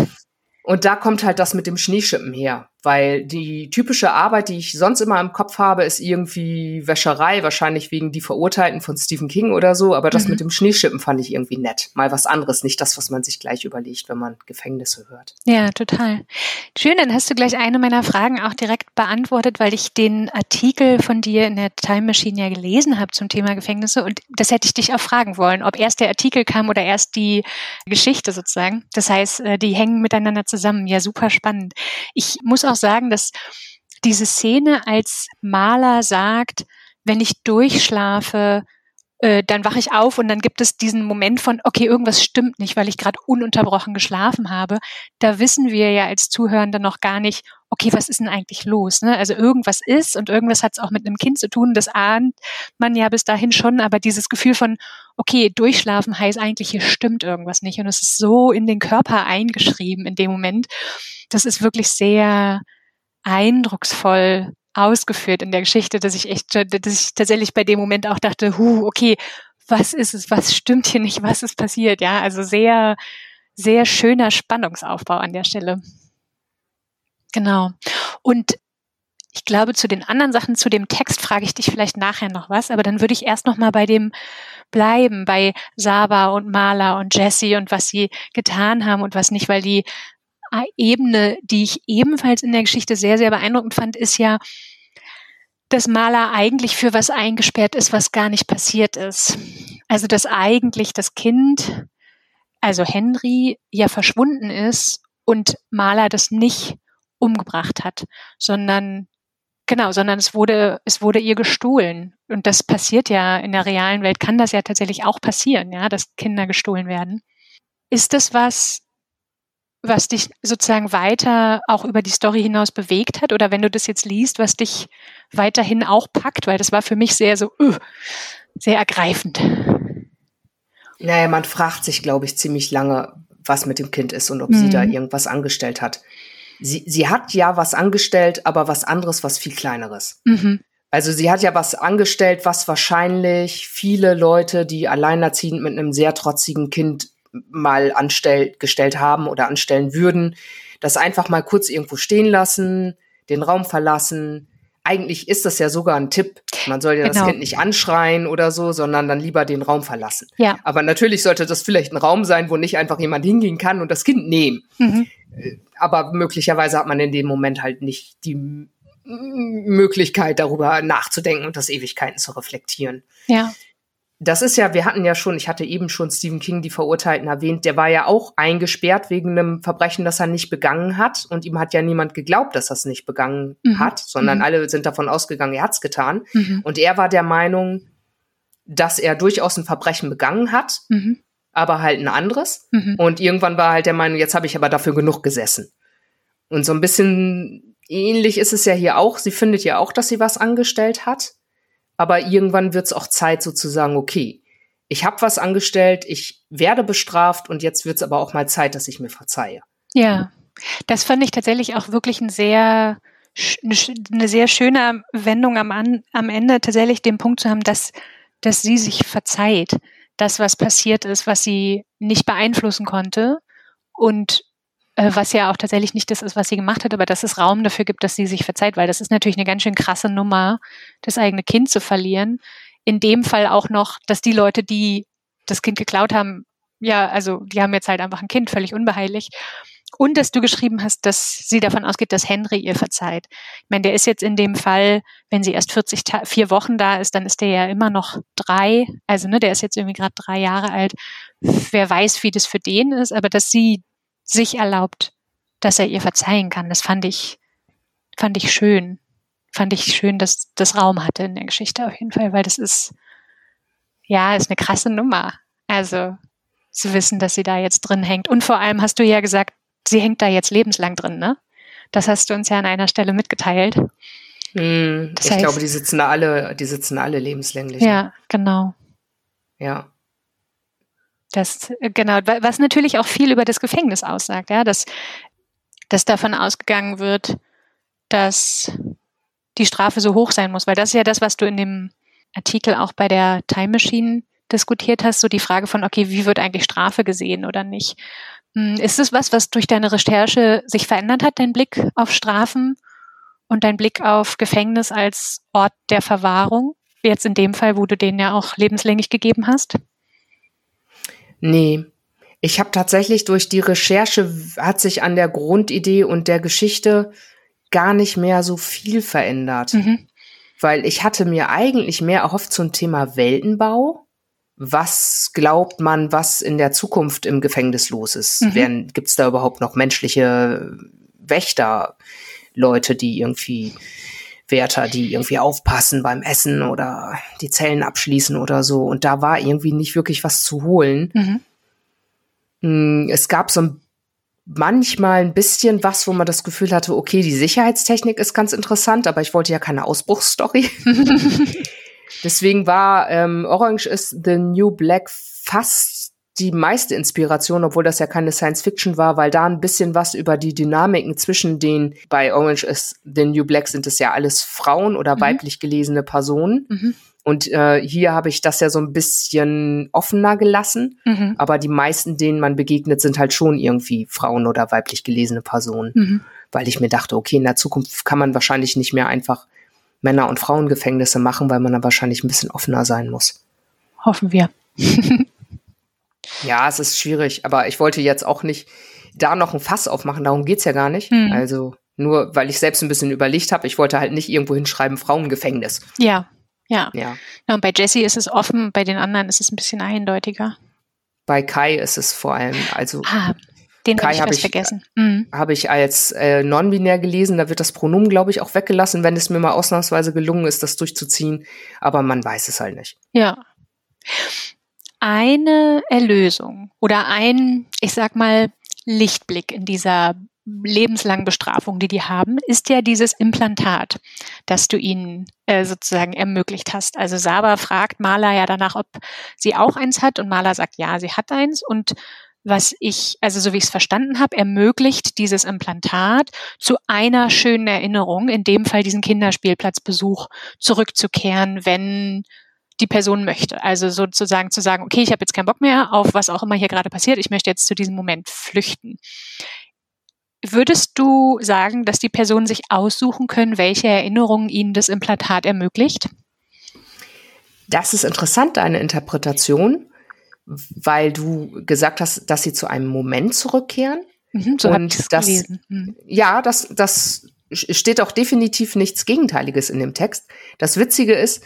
Und da kommt halt das mit dem Schneeschippen her, weil die typische Arbeit, die ich sonst immer im Kopf habe, ist irgendwie Wäscherei, wahrscheinlich wegen die Verurteilten von Stephen King oder so, aber das mhm. mit dem Schneeschippen fand ich irgendwie nett. Mal was anderes, nicht das, was man sich gleich überlegt, wenn man Gefängnisse hört. Ja, total. Schön, dann hast du gleich eine meiner Fragen auch direkt beantwortet, weil ich den Artikel von dir in der Time Machine ja gelesen habe zum Thema Gefängnisse und das hätte ich dich auch fragen wollen, ob erst der Artikel kam oder erst die Geschichte sozusagen. Das heißt, äh, die hängen miteinander zusammen. Ja, super spannend. Ich muss auch sagen, dass diese Szene als Maler sagt, wenn ich durchschlafe, äh, dann wache ich auf und dann gibt es diesen Moment von, okay, irgendwas stimmt nicht, weil ich gerade ununterbrochen geschlafen habe. Da wissen wir ja als Zuhörende noch gar nicht, okay, was ist denn eigentlich los? Ne? Also irgendwas ist und irgendwas hat es auch mit einem Kind zu tun. Das ahnt man ja bis dahin schon, aber dieses Gefühl von, okay, durchschlafen heißt eigentlich, hier stimmt irgendwas nicht. Und es ist so in den Körper eingeschrieben in dem Moment. Das ist wirklich sehr eindrucksvoll ausgeführt in der Geschichte, dass ich echt, dass ich tatsächlich bei dem Moment auch dachte, hu, okay, was ist es, was stimmt hier nicht, was ist passiert, ja, also sehr, sehr schöner Spannungsaufbau an der Stelle. Genau. Und ich glaube, zu den anderen Sachen, zu dem Text frage ich dich vielleicht nachher noch was, aber dann würde ich erst noch mal bei dem bleiben, bei Saba und Mala und Jesse und was sie getan haben und was nicht, weil die Ebene, die ich ebenfalls in der Geschichte sehr, sehr beeindruckend fand, ist ja, dass Maler eigentlich für was eingesperrt ist, was gar nicht passiert ist. Also, dass eigentlich das Kind, also Henry, ja verschwunden ist und Maler das nicht umgebracht hat, sondern genau, sondern es wurde, es wurde ihr gestohlen. Und das passiert ja in der realen Welt, kann das ja tatsächlich auch passieren, ja, dass Kinder gestohlen werden. Ist das was, was dich sozusagen weiter auch über die Story hinaus bewegt hat oder wenn du das jetzt liest, was dich weiterhin auch packt, weil das war für mich sehr so, uh, sehr ergreifend. Naja, man fragt sich, glaube ich, ziemlich lange, was mit dem Kind ist und ob mhm. sie da mhm. irgendwas angestellt hat. Sie, sie hat ja was angestellt, aber was anderes, was viel kleineres. Mhm. Also sie hat ja was angestellt, was wahrscheinlich viele Leute, die alleinerziehend mit einem sehr trotzigen Kind mal anstellt, gestellt haben oder anstellen würden, das einfach mal kurz irgendwo stehen lassen, den Raum verlassen. Eigentlich ist das ja sogar ein Tipp. Man soll ja genau. das Kind nicht anschreien oder so, sondern dann lieber den Raum verlassen. Ja. Aber natürlich sollte das vielleicht ein Raum sein, wo nicht einfach jemand hingehen kann und das Kind nehmen. Mhm. Äh, aber möglicherweise hat man in dem Moment halt nicht die Möglichkeit, darüber nachzudenken und das Ewigkeiten zu reflektieren. Ja. Das ist ja, wir hatten ja schon, ich hatte eben schon Stephen King, die Verurteilten erwähnt, der war ja auch eingesperrt wegen einem Verbrechen, das er nicht begangen hat. Und ihm hat ja niemand geglaubt, dass er es nicht begangen mhm. hat, sondern mhm. alle sind davon ausgegangen, er hat es getan. Mhm. Und er war der Meinung, dass er durchaus ein Verbrechen begangen hat, mhm. aber halt ein anderes. Mhm. Und irgendwann war er halt der Meinung, jetzt habe ich aber dafür genug gesessen. Und so ein bisschen ähnlich ist es ja hier auch. Sie findet ja auch, dass sie was angestellt hat aber irgendwann wird es auch Zeit sozusagen, okay, ich habe was angestellt, ich werde bestraft und jetzt wird es aber auch mal Zeit, dass ich mir verzeihe. Ja, das fand ich tatsächlich auch wirklich ein sehr eine sehr schöne Wendung am, am Ende, tatsächlich den Punkt zu haben, dass, dass sie sich verzeiht, das, was passiert ist, was sie nicht beeinflussen konnte und was ja auch tatsächlich nicht das ist, was sie gemacht hat, aber dass es Raum dafür gibt, dass sie sich verzeiht, weil das ist natürlich eine ganz schön krasse Nummer, das eigene Kind zu verlieren. In dem Fall auch noch, dass die Leute, die das Kind geklaut haben, ja, also die haben jetzt halt einfach ein Kind, völlig unbeheilig. Und dass du geschrieben hast, dass sie davon ausgeht, dass Henry ihr verzeiht. Ich meine, der ist jetzt in dem Fall, wenn sie erst 40 Ta vier Wochen da ist, dann ist der ja immer noch drei. Also, ne, der ist jetzt irgendwie gerade drei Jahre alt. Wer weiß, wie das für den ist, aber dass sie sich erlaubt, dass er ihr verzeihen kann. Das fand ich, fand ich schön. Fand ich schön, dass das Raum hatte in der Geschichte auf jeden Fall, weil das ist, ja, ist eine krasse Nummer. Also, zu wissen, dass sie da jetzt drin hängt. Und vor allem hast du ja gesagt, sie hängt da jetzt lebenslang drin, ne? Das hast du uns ja an einer Stelle mitgeteilt. Hm, ich heißt, glaube, die sitzen da alle, die sitzen alle lebenslänglich. Ja, genau. Ja. Das, äh, genau, was natürlich auch viel über das Gefängnis aussagt, ja, dass, dass davon ausgegangen wird, dass die Strafe so hoch sein muss, weil das ist ja das, was du in dem Artikel auch bei der Time Machine diskutiert hast, so die Frage von, okay, wie wird eigentlich Strafe gesehen oder nicht? Hm, ist es was, was durch deine Recherche sich verändert hat, dein Blick auf Strafen und dein Blick auf Gefängnis als Ort der Verwahrung? Jetzt in dem Fall, wo du den ja auch lebenslänglich gegeben hast? Nee. Ich habe tatsächlich durch die Recherche hat sich an der Grundidee und der Geschichte gar nicht mehr so viel verändert. Mhm. Weil ich hatte mir eigentlich mehr erhofft zum Thema Weltenbau. Was glaubt man, was in der Zukunft im Gefängnis los ist? Mhm. Gibt es da überhaupt noch menschliche Wächter, Leute, die irgendwie Wärter, die irgendwie aufpassen beim Essen oder die Zellen abschließen oder so. Und da war irgendwie nicht wirklich was zu holen. Mhm. Mm, es gab so manchmal ein bisschen was, wo man das Gefühl hatte, okay, die Sicherheitstechnik ist ganz interessant, aber ich wollte ja keine Ausbruchsstory. Deswegen war ähm, Orange is the New Black fast die meiste Inspiration, obwohl das ja keine Science Fiction war, weil da ein bisschen was über die Dynamiken zwischen den, bei Orange is the New Black sind es ja alles Frauen oder mhm. weiblich gelesene Personen. Mhm. Und äh, hier habe ich das ja so ein bisschen offener gelassen. Mhm. Aber die meisten, denen man begegnet, sind halt schon irgendwie Frauen oder weiblich gelesene Personen. Mhm. Weil ich mir dachte, okay, in der Zukunft kann man wahrscheinlich nicht mehr einfach Männer- und Frauengefängnisse machen, weil man dann wahrscheinlich ein bisschen offener sein muss. Hoffen wir. Ja, es ist schwierig, aber ich wollte jetzt auch nicht da noch ein Fass aufmachen, darum geht's ja gar nicht. Hm. Also nur, weil ich selbst ein bisschen überlegt habe, ich wollte halt nicht irgendwo hinschreiben, Frauengefängnis. Ja, ja. ja. ja und bei Jesse ist es offen, bei den anderen ist es ein bisschen eindeutiger. Bei Kai ist es vor allem, also ah, den Kai habe ich, vergessen. Mhm. Habe ich als äh, non-binär gelesen, da wird das Pronomen, glaube ich, auch weggelassen, wenn es mir mal ausnahmsweise gelungen ist, das durchzuziehen. Aber man weiß es halt nicht. Ja eine Erlösung oder ein, ich sag mal, Lichtblick in dieser lebenslangen Bestrafung, die die haben, ist ja dieses Implantat, das du ihnen äh, sozusagen ermöglicht hast. Also Saba fragt Maler ja danach, ob sie auch eins hat und Maler sagt, ja, sie hat eins und was ich, also so wie ich es verstanden habe, ermöglicht dieses Implantat zu einer schönen Erinnerung, in dem Fall diesen Kinderspielplatzbesuch zurückzukehren, wenn die Person möchte. Also sozusagen zu sagen, okay, ich habe jetzt keinen Bock mehr auf was auch immer hier gerade passiert, ich möchte jetzt zu diesem Moment flüchten. Würdest du sagen, dass die Personen sich aussuchen können, welche Erinnerungen ihnen das Implantat ermöglicht? Das ist interessant, deine Interpretation, weil du gesagt hast, dass sie zu einem Moment zurückkehren. Mhm, so und das. Mhm. ja, das, das steht auch definitiv nichts Gegenteiliges in dem Text. Das Witzige ist,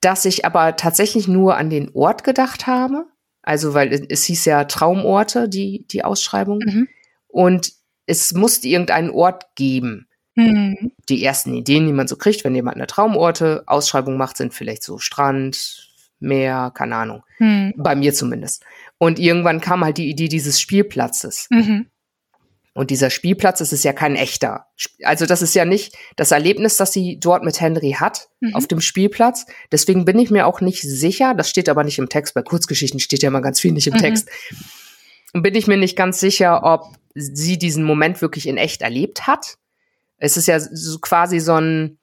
dass ich aber tatsächlich nur an den Ort gedacht habe. Also, weil es hieß ja Traumorte, die, die Ausschreibung. Mhm. Und es musste irgendeinen Ort geben. Mhm. Die ersten Ideen, die man so kriegt, wenn jemand eine Traumorte-Ausschreibung macht, sind vielleicht so Strand, Meer, keine Ahnung. Mhm. Bei mir zumindest. Und irgendwann kam halt die Idee dieses Spielplatzes. Mhm. Und dieser Spielplatz, das ist ja kein echter. Also das ist ja nicht das Erlebnis, das sie dort mit Henry hat mhm. auf dem Spielplatz. Deswegen bin ich mir auch nicht sicher, das steht aber nicht im Text, bei Kurzgeschichten steht ja mal ganz viel nicht im mhm. Text. Bin ich mir nicht ganz sicher, ob sie diesen Moment wirklich in echt erlebt hat. Es ist ja so quasi so ein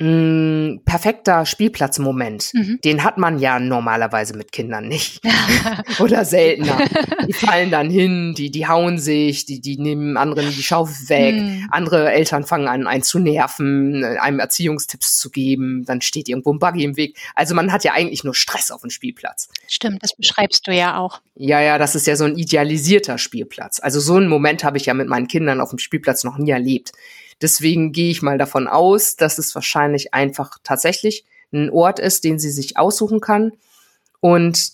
mh, mm, perfekter Spielplatzmoment. Mhm. Den hat man ja normalerweise mit Kindern nicht. Oder seltener. Die fallen dann hin, die, die hauen sich, die, die nehmen anderen die Schaufel weg. Mhm. Andere Eltern fangen an, einen zu nerven, einem Erziehungstipps zu geben. Dann steht irgendwo ein Buggy im Weg. Also man hat ja eigentlich nur Stress auf dem Spielplatz. Stimmt, das beschreibst du ja auch. Ja, ja, das ist ja so ein idealisierter Spielplatz. Also so einen Moment habe ich ja mit meinen Kindern auf dem Spielplatz noch nie erlebt. Deswegen gehe ich mal davon aus, dass es wahrscheinlich einfach tatsächlich ein Ort ist, den sie sich aussuchen kann. Und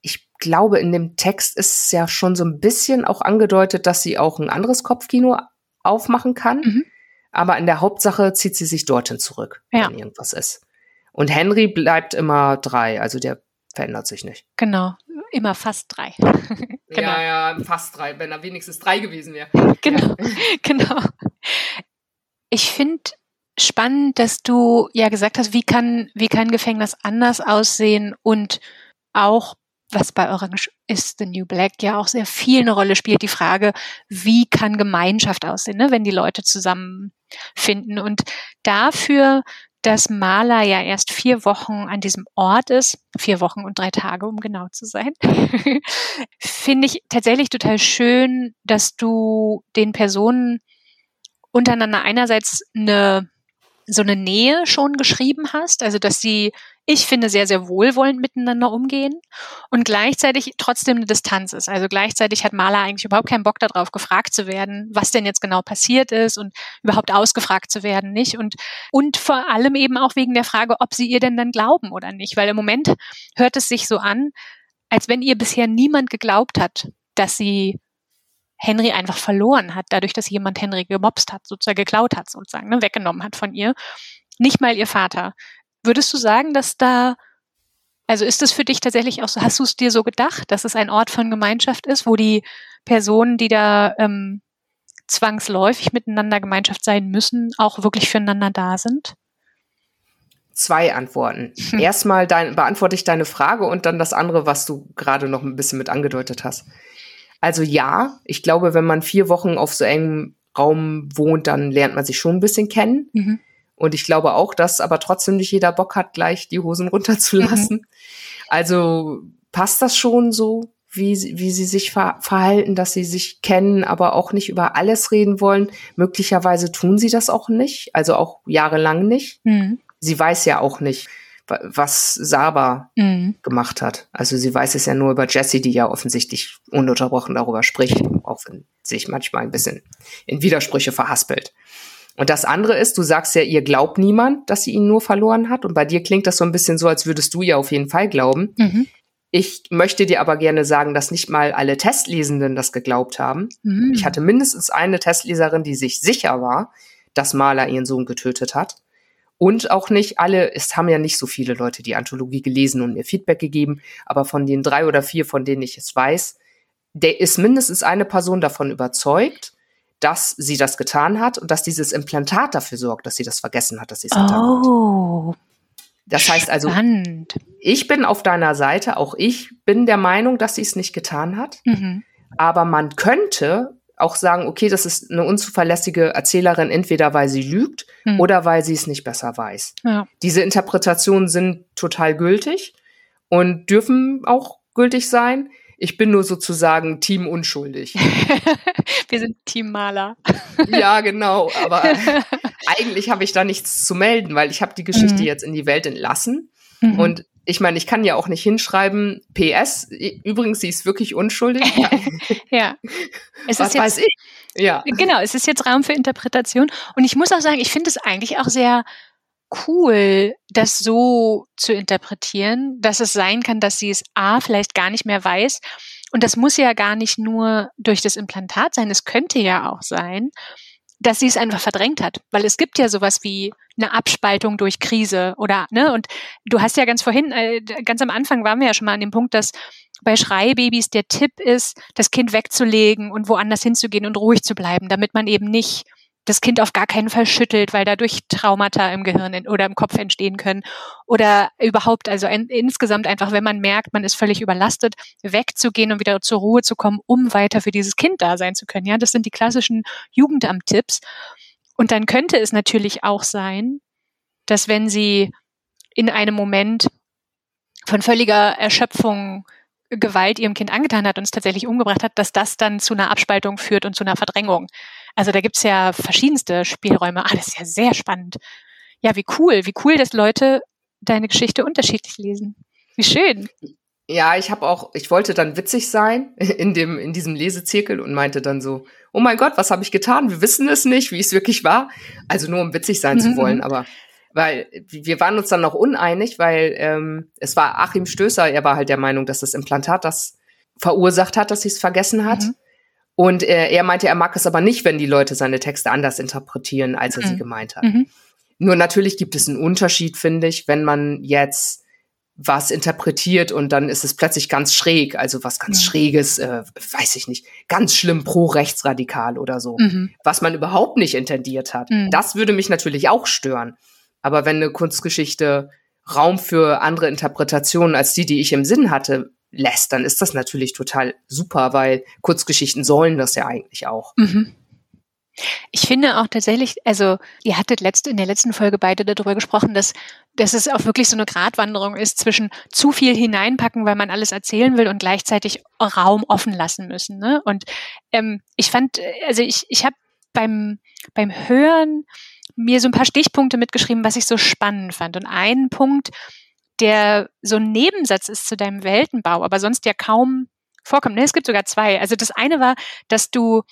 ich glaube, in dem Text ist es ja schon so ein bisschen auch angedeutet, dass sie auch ein anderes Kopfkino aufmachen kann. Mhm. Aber in der Hauptsache zieht sie sich dorthin zurück, ja. wenn irgendwas ist. Und Henry bleibt immer drei, also der verändert sich nicht. Genau, immer fast drei. genau. Ja, ja, fast drei, wenn er wenigstens drei gewesen wäre. Genau, ja. genau. Ich finde spannend, dass du ja gesagt hast, wie kann, wie kann Gefängnis anders aussehen und auch, was bei Orange ist The New Black ja auch sehr viel eine Rolle spielt, die Frage, wie kann Gemeinschaft aussehen, ne, wenn die Leute zusammenfinden. Und dafür, dass Maler ja erst vier Wochen an diesem Ort ist, vier Wochen und drei Tage, um genau zu sein, finde ich tatsächlich total schön, dass du den Personen untereinander einerseits eine so eine Nähe schon geschrieben hast, also dass sie, ich finde, sehr, sehr wohlwollend miteinander umgehen und gleichzeitig trotzdem eine Distanz ist. Also gleichzeitig hat Maler eigentlich überhaupt keinen Bock darauf, gefragt zu werden, was denn jetzt genau passiert ist und überhaupt ausgefragt zu werden, nicht? Und, und vor allem eben auch wegen der Frage, ob sie ihr denn dann glauben oder nicht, weil im Moment hört es sich so an, als wenn ihr bisher niemand geglaubt hat, dass sie Henry einfach verloren hat, dadurch, dass jemand Henry gemobst hat, sozusagen geklaut hat, sozusagen, ne, weggenommen hat von ihr. Nicht mal ihr Vater. Würdest du sagen, dass da, also ist es für dich tatsächlich auch so, hast du es dir so gedacht, dass es ein Ort von Gemeinschaft ist, wo die Personen, die da ähm, zwangsläufig miteinander Gemeinschaft sein müssen, auch wirklich füreinander da sind? Zwei Antworten. Hm. Erstmal dein, beantworte ich deine Frage und dann das andere, was du gerade noch ein bisschen mit angedeutet hast. Also ja, ich glaube, wenn man vier Wochen auf so engem Raum wohnt, dann lernt man sich schon ein bisschen kennen. Mhm. Und ich glaube auch, dass aber trotzdem nicht jeder Bock hat, gleich die Hosen runterzulassen. Mhm. Also passt das schon so, wie, wie sie sich ver verhalten, dass sie sich kennen, aber auch nicht über alles reden wollen. Möglicherweise tun sie das auch nicht, also auch jahrelang nicht. Mhm. Sie weiß ja auch nicht, was Saba mhm. gemacht hat. Also sie weiß es ja nur über Jessie, die ja offensichtlich ununterbrochen darüber spricht, auch wenn sich manchmal ein bisschen in Widersprüche verhaspelt. Und das andere ist, du sagst ja, ihr glaubt niemand, dass sie ihn nur verloren hat. Und bei dir klingt das so ein bisschen so, als würdest du ja auf jeden Fall glauben. Mhm. Ich möchte dir aber gerne sagen, dass nicht mal alle Testlesenden das geglaubt haben. Mhm. Ich hatte mindestens eine Testleserin, die sich sicher war, dass Maler ihren Sohn getötet hat. Und auch nicht alle, es haben ja nicht so viele Leute die Anthologie gelesen und mir Feedback gegeben, aber von den drei oder vier, von denen ich es weiß, der ist mindestens eine Person davon überzeugt, dass sie das getan hat und dass dieses Implantat dafür sorgt, dass sie das vergessen hat, dass sie es getan oh, hat. Das heißt also, spannend. ich bin auf deiner Seite, auch ich bin der Meinung, dass sie es nicht getan hat. Mhm. Aber man könnte auch sagen, okay, das ist eine unzuverlässige Erzählerin, entweder weil sie lügt hm. oder weil sie es nicht besser weiß. Ja. Diese Interpretationen sind total gültig und dürfen auch gültig sein. Ich bin nur sozusagen Team unschuldig. Wir sind Team Maler. ja, genau. Aber eigentlich habe ich da nichts zu melden, weil ich habe die Geschichte mhm. jetzt in die Welt entlassen. Mhm. Und ich meine, ich kann ja auch nicht hinschreiben, PS, übrigens, sie ist wirklich unschuldig. ja. Es Was jetzt, weiß ich? Ja. Genau, es ist jetzt Raum für Interpretation. Und ich muss auch sagen, ich finde es eigentlich auch sehr cool, das so zu interpretieren, dass es sein kann, dass sie es A vielleicht gar nicht mehr weiß. Und das muss ja gar nicht nur durch das Implantat sein. Es könnte ja auch sein, dass sie es einfach verdrängt hat, weil es gibt ja sowas wie eine Abspaltung durch Krise oder ne und du hast ja ganz vorhin äh, ganz am Anfang waren wir ja schon mal an dem Punkt, dass bei Schreibabys der Tipp ist, das Kind wegzulegen und woanders hinzugehen und ruhig zu bleiben, damit man eben nicht das Kind auf gar keinen Fall schüttelt, weil dadurch Traumata im Gehirn oder im Kopf entstehen können. Oder überhaupt, also ein, insgesamt einfach, wenn man merkt, man ist völlig überlastet, wegzugehen und wieder zur Ruhe zu kommen, um weiter für dieses Kind da sein zu können. Ja, das sind die klassischen Jugendamt-Tipps. Und dann könnte es natürlich auch sein, dass wenn sie in einem Moment von völliger Erschöpfung Gewalt ihrem Kind angetan hat und es tatsächlich umgebracht hat, dass das dann zu einer Abspaltung führt und zu einer Verdrängung. Also da gibt's ja verschiedenste Spielräume. Ah, das ist ja sehr spannend. Ja, wie cool, wie cool, dass Leute deine Geschichte unterschiedlich lesen. Wie schön. Ja, ich habe auch, ich wollte dann witzig sein in dem in diesem Lesezirkel und meinte dann so, oh mein Gott, was habe ich getan? Wir wissen es nicht, wie es wirklich war. Also nur um witzig sein mhm. zu wollen, aber weil wir waren uns dann noch uneinig, weil ähm, es war Achim Stößer, er war halt der Meinung, dass das Implantat das verursacht hat, dass sie es vergessen hat. Mhm. Und er, er meinte, er mag es aber nicht, wenn die Leute seine Texte anders interpretieren, als er mhm. sie gemeint hat. Mhm. Nur natürlich gibt es einen Unterschied, finde ich, wenn man jetzt was interpretiert und dann ist es plötzlich ganz schräg, also was ganz ja. Schräges, äh, weiß ich nicht, ganz schlimm pro-rechtsradikal oder so, mhm. was man überhaupt nicht intendiert hat. Mhm. Das würde mich natürlich auch stören. Aber wenn eine Kunstgeschichte Raum für andere Interpretationen als die, die ich im Sinn hatte, lässt, dann ist das natürlich total super, weil Kurzgeschichten sollen das ja eigentlich auch. Mhm. Ich finde auch tatsächlich, also ihr hattet letzt, in der letzten Folge beide darüber gesprochen, dass, dass es auch wirklich so eine Gratwanderung ist zwischen zu viel hineinpacken, weil man alles erzählen will und gleichzeitig Raum offen lassen müssen. Ne? Und ähm, ich fand, also ich, ich habe beim, beim Hören mir so ein paar Stichpunkte mitgeschrieben, was ich so spannend fand. Und ein Punkt, der so ein Nebensatz ist zu deinem Weltenbau, aber sonst ja kaum vorkommt. Ne, es gibt sogar zwei. Also das eine war, dass du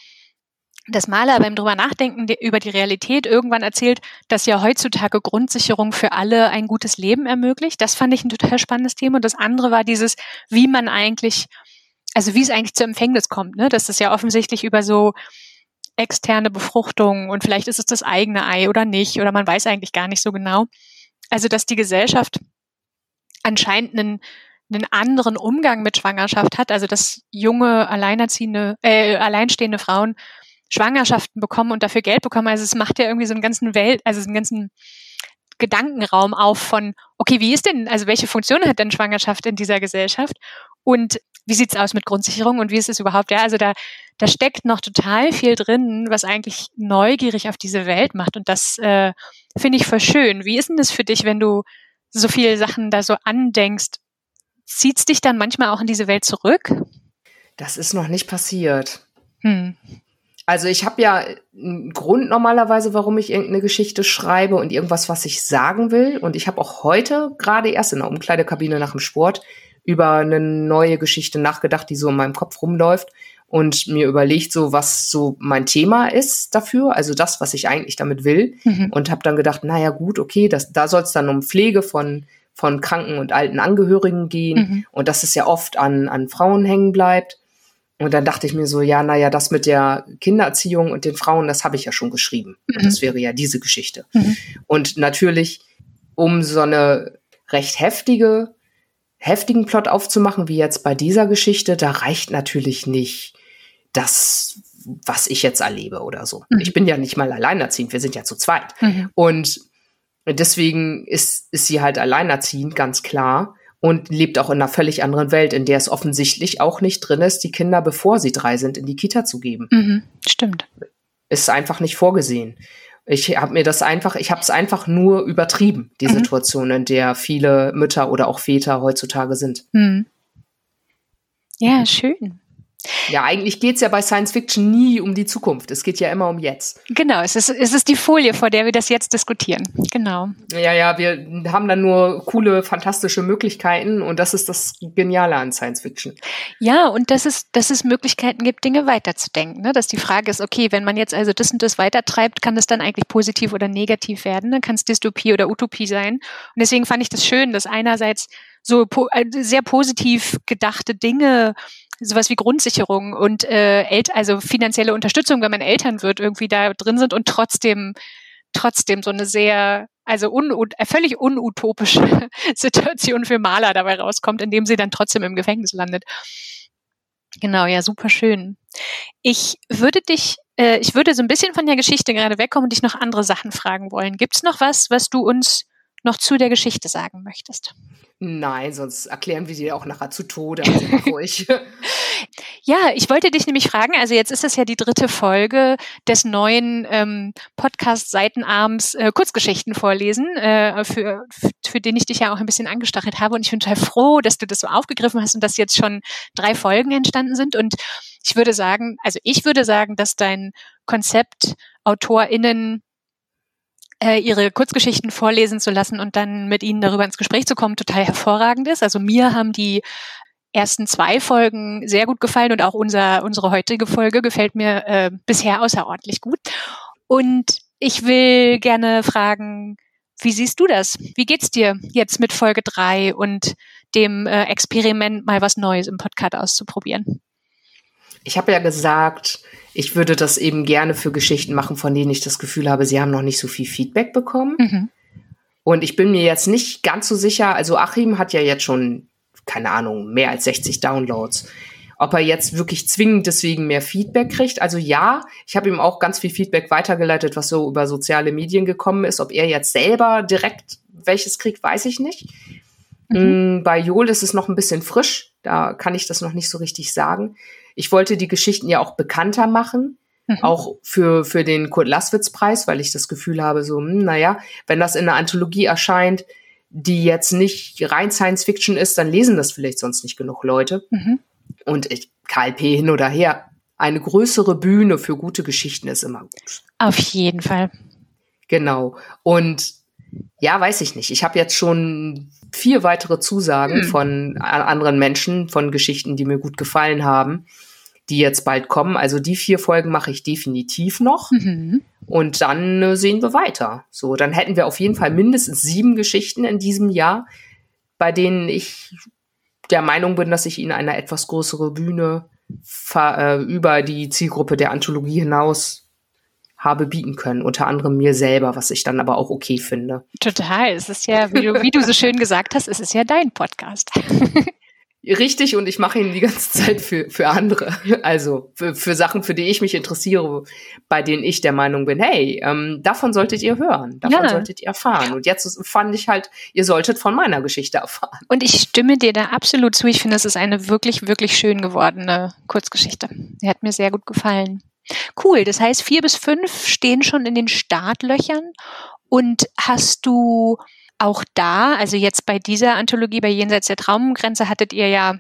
das Maler beim drüber nachdenken über die Realität irgendwann erzählt, dass ja heutzutage Grundsicherung für alle ein gutes Leben ermöglicht. Das fand ich ein total spannendes Thema. Und das andere war dieses, wie man eigentlich, also wie es eigentlich zur Empfängnis kommt, ne? Dass das ja offensichtlich über so externe Befruchtung und vielleicht ist es das eigene Ei oder nicht, oder man weiß eigentlich gar nicht so genau. Also, dass die Gesellschaft anscheinend einen, einen anderen Umgang mit Schwangerschaft hat, also dass junge, alleinerziehende, äh, alleinstehende Frauen Schwangerschaften bekommen und dafür Geld bekommen. Also es macht ja irgendwie so einen ganzen Welt, also so einen ganzen Gedankenraum auf von, okay, wie ist denn, also welche Funktion hat denn Schwangerschaft in dieser Gesellschaft? Und wie sieht's aus mit Grundsicherung und wie ist es überhaupt? Ja, also da, da steckt noch total viel drin, was eigentlich neugierig auf diese Welt macht. Und das äh, finde ich voll schön. Wie ist denn das für dich, wenn du so viele Sachen da so andenkst, zieht's dich dann manchmal auch in diese Welt zurück? Das ist noch nicht passiert. Hm. Also ich habe ja einen Grund normalerweise, warum ich irgendeine Geschichte schreibe und irgendwas, was ich sagen will. Und ich habe auch heute gerade erst in der Umkleidekabine nach dem Sport über eine neue Geschichte nachgedacht, die so in meinem Kopf rumläuft und mir überlegt, so was so mein Thema ist dafür, also das, was ich eigentlich damit will. Mhm. Und habe dann gedacht, naja gut, okay, das, da soll es dann um Pflege von von kranken und alten Angehörigen gehen mhm. und dass es ja oft an, an Frauen hängen bleibt. Und dann dachte ich mir so, ja, naja, das mit der Kindererziehung und den Frauen, das habe ich ja schon geschrieben. Mhm. Das wäre ja diese Geschichte. Mhm. Und natürlich, um so eine recht heftige, heftigen Plot aufzumachen, wie jetzt bei dieser Geschichte, da reicht natürlich nicht das, was ich jetzt erlebe oder so. Mhm. Ich bin ja nicht mal alleinerziehend, wir sind ja zu zweit. Mhm. Und deswegen ist, ist sie halt alleinerziehend, ganz klar. Und lebt auch in einer völlig anderen Welt, in der es offensichtlich auch nicht drin ist, die Kinder, bevor sie drei sind, in die Kita zu geben. Mhm. Stimmt. Ist einfach nicht vorgesehen. Ich habe mir das einfach, ich habe es einfach nur übertrieben, die mhm. Situation, in der viele Mütter oder auch Väter heutzutage sind. Mhm. Ja, schön. Ja, eigentlich geht's ja bei Science Fiction nie um die Zukunft. Es geht ja immer um jetzt. Genau, es ist, es ist die Folie, vor der wir das jetzt diskutieren. Genau. Ja, ja, wir haben dann nur coole, fantastische Möglichkeiten und das ist das Geniale an Science Fiction. Ja, und dass es, dass es Möglichkeiten gibt, Dinge weiterzudenken. Ne? Dass die Frage ist, okay, wenn man jetzt also das und das weitertreibt, kann das dann eigentlich positiv oder negativ werden? Dann kann es Dystopie oder Utopie sein. Und deswegen fand ich das schön, dass einerseits so po äh, sehr positiv gedachte Dinge sowas wie Grundsicherung und äh, also finanzielle Unterstützung, wenn man Eltern wird, irgendwie da drin sind und trotzdem trotzdem so eine sehr also un äh, völlig unutopische Situation für Maler dabei rauskommt, indem sie dann trotzdem im Gefängnis landet. Genau, ja, super schön. Ich würde dich, äh, ich würde so ein bisschen von der Geschichte gerade wegkommen und dich noch andere Sachen fragen wollen. Gibt's noch was, was du uns noch zu der Geschichte sagen möchtest? Nein, sonst erklären wir sie auch nachher zu Tode. Also ruhig. ja, ich wollte dich nämlich fragen, also jetzt ist es ja die dritte Folge des neuen ähm, Podcast Seitenarms äh, Kurzgeschichten vorlesen, äh, für, für den ich dich ja auch ein bisschen angestachelt habe. Und ich bin total froh, dass du das so aufgegriffen hast und dass jetzt schon drei Folgen entstanden sind. Und ich würde sagen, also ich würde sagen, dass dein Konzept AutorInnen äh, ihre Kurzgeschichten vorlesen zu lassen und dann mit ihnen darüber ins Gespräch zu kommen, total hervorragend ist. Also mir haben die ersten zwei Folgen sehr gut gefallen und auch unser, unsere heutige Folge gefällt mir äh, bisher außerordentlich gut. Und ich will gerne fragen, wie siehst du das? Wie geht's dir jetzt mit Folge drei und dem äh, Experiment, mal was Neues im Podcast auszuprobieren? Ich habe ja gesagt, ich würde das eben gerne für Geschichten machen, von denen ich das Gefühl habe, sie haben noch nicht so viel Feedback bekommen. Mhm. Und ich bin mir jetzt nicht ganz so sicher, also Achim hat ja jetzt schon, keine Ahnung, mehr als 60 Downloads. Ob er jetzt wirklich zwingend deswegen mehr Feedback kriegt. Also ja, ich habe ihm auch ganz viel Feedback weitergeleitet, was so über soziale Medien gekommen ist. Ob er jetzt selber direkt welches kriegt, weiß ich nicht. Mhm. Mm, bei Joel ist es noch ein bisschen frisch. Da kann ich das noch nicht so richtig sagen ich wollte die Geschichten ja auch bekannter machen. Mhm. Auch für, für den Kurt-Laswitz-Preis, weil ich das Gefühl habe, so, hm, naja, wenn das in einer Anthologie erscheint, die jetzt nicht rein Science Fiction ist, dann lesen das vielleicht sonst nicht genug Leute. Mhm. Und ich, KLP hin oder her, eine größere Bühne für gute Geschichten ist immer gut. Auf jeden Fall. Genau. Und ja, weiß ich nicht. Ich habe jetzt schon vier weitere Zusagen mhm. von anderen Menschen, von Geschichten, die mir gut gefallen haben die jetzt bald kommen. Also die vier Folgen mache ich definitiv noch. Mhm. Und dann äh, sehen wir weiter. So, dann hätten wir auf jeden Fall mindestens sieben Geschichten in diesem Jahr, bei denen ich der Meinung bin, dass ich ihnen eine etwas größere Bühne äh, über die Zielgruppe der Anthologie hinaus habe bieten können, unter anderem mir selber, was ich dann aber auch okay finde. Total. Es ist ja, wie du, wie du so schön gesagt hast, es ist ja dein Podcast. Richtig, und ich mache ihn die ganze Zeit für, für andere. Also für, für Sachen, für die ich mich interessiere, bei denen ich der Meinung bin, hey, ähm, davon solltet ihr hören, davon ja. solltet ihr erfahren. Und jetzt fand ich halt, ihr solltet von meiner Geschichte erfahren. Und ich stimme dir da absolut zu. Ich finde, es ist eine wirklich, wirklich schön gewordene Kurzgeschichte. Die hat mir sehr gut gefallen. Cool, das heißt, vier bis fünf stehen schon in den Startlöchern. Und hast du auch da, also jetzt bei dieser Anthologie, bei Jenseits der Traumgrenze, hattet ihr ja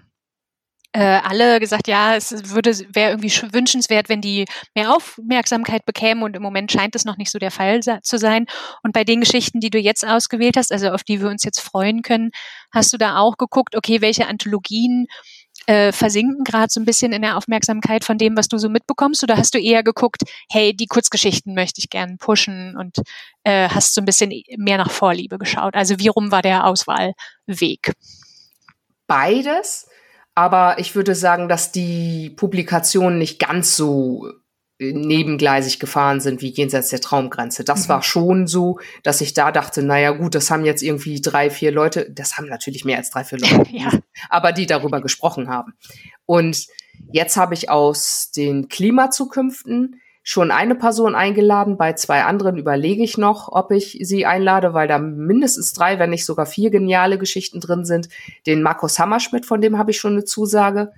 äh, alle gesagt, ja, es würde wäre irgendwie wünschenswert, wenn die mehr Aufmerksamkeit bekämen und im Moment scheint es noch nicht so der Fall zu sein. Und bei den Geschichten, die du jetzt ausgewählt hast, also auf die wir uns jetzt freuen können, hast du da auch geguckt, okay, welche Anthologien äh, versinken gerade so ein bisschen in der Aufmerksamkeit von dem, was du so mitbekommst? Oder hast du eher geguckt, hey, die Kurzgeschichten möchte ich gern pushen und äh, hast so ein bisschen mehr nach Vorliebe geschaut? Also wie rum war der Auswahlweg? Beides, aber ich würde sagen, dass die Publikationen nicht ganz so nebengleisig gefahren sind wie jenseits der Traumgrenze. Das mhm. war schon so, dass ich da dachte, naja gut, das haben jetzt irgendwie drei, vier Leute, das haben natürlich mehr als drei, vier Leute, ja. aber die darüber gesprochen haben. Und jetzt habe ich aus den Klimazukünften schon eine Person eingeladen, bei zwei anderen überlege ich noch, ob ich sie einlade, weil da mindestens drei, wenn nicht sogar vier geniale Geschichten drin sind. Den Markus Hammerschmidt, von dem habe ich schon eine Zusage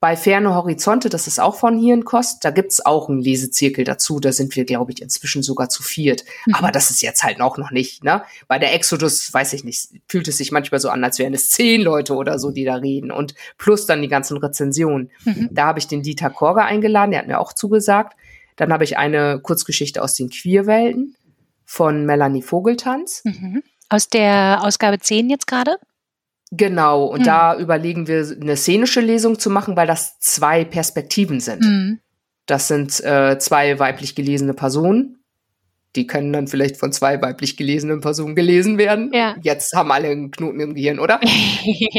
bei Ferne Horizonte, das ist auch von Hirnkost, da gibt's auch einen Lesezirkel dazu. Da sind wir, glaube ich, inzwischen sogar zu viert. Mhm. Aber das ist jetzt halt auch noch nicht. Ne? Bei der Exodus, weiß ich nicht, fühlt es sich manchmal so an, als wären es zehn Leute oder so, die da reden. Und plus dann die ganzen Rezensionen. Mhm. Da habe ich den Dieter Korger eingeladen, der hat mir auch zugesagt. Dann habe ich eine Kurzgeschichte aus den Queerwelten von Melanie Vogeltanz. Mhm. Aus der Ausgabe 10 jetzt gerade? Genau, und mhm. da überlegen wir, eine szenische Lesung zu machen, weil das zwei Perspektiven sind. Mhm. Das sind äh, zwei weiblich gelesene Personen. Die können dann vielleicht von zwei weiblich gelesenen Personen gelesen werden. Ja. Jetzt haben alle einen Knoten im Gehirn, oder?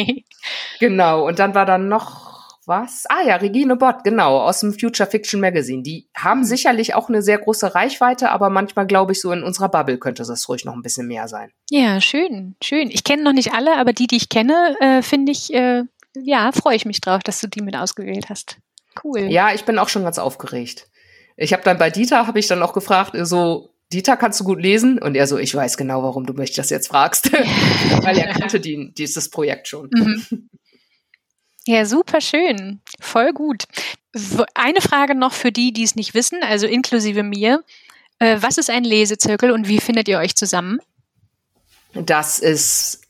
genau, und dann war dann noch was? Ah ja, Regine Bott, genau, aus dem Future Fiction Magazine. Die haben hm. sicherlich auch eine sehr große Reichweite, aber manchmal glaube ich, so in unserer Bubble könnte das ruhig noch ein bisschen mehr sein. Ja, schön, schön. Ich kenne noch nicht alle, aber die, die ich kenne, äh, finde ich, äh, ja, freue ich mich drauf, dass du die mit ausgewählt hast. Cool. Ja, ich bin auch schon ganz aufgeregt. Ich habe dann bei Dieter, habe ich dann auch gefragt, so, Dieter, kannst du gut lesen? Und er so, ich weiß genau, warum du mich das jetzt fragst. Weil er kannte die, dieses Projekt schon. Mhm. Ja, super schön. Voll gut. Eine Frage noch für die, die es nicht wissen, also inklusive mir. Äh, was ist ein Lesezirkel und wie findet ihr euch zusammen? Das ist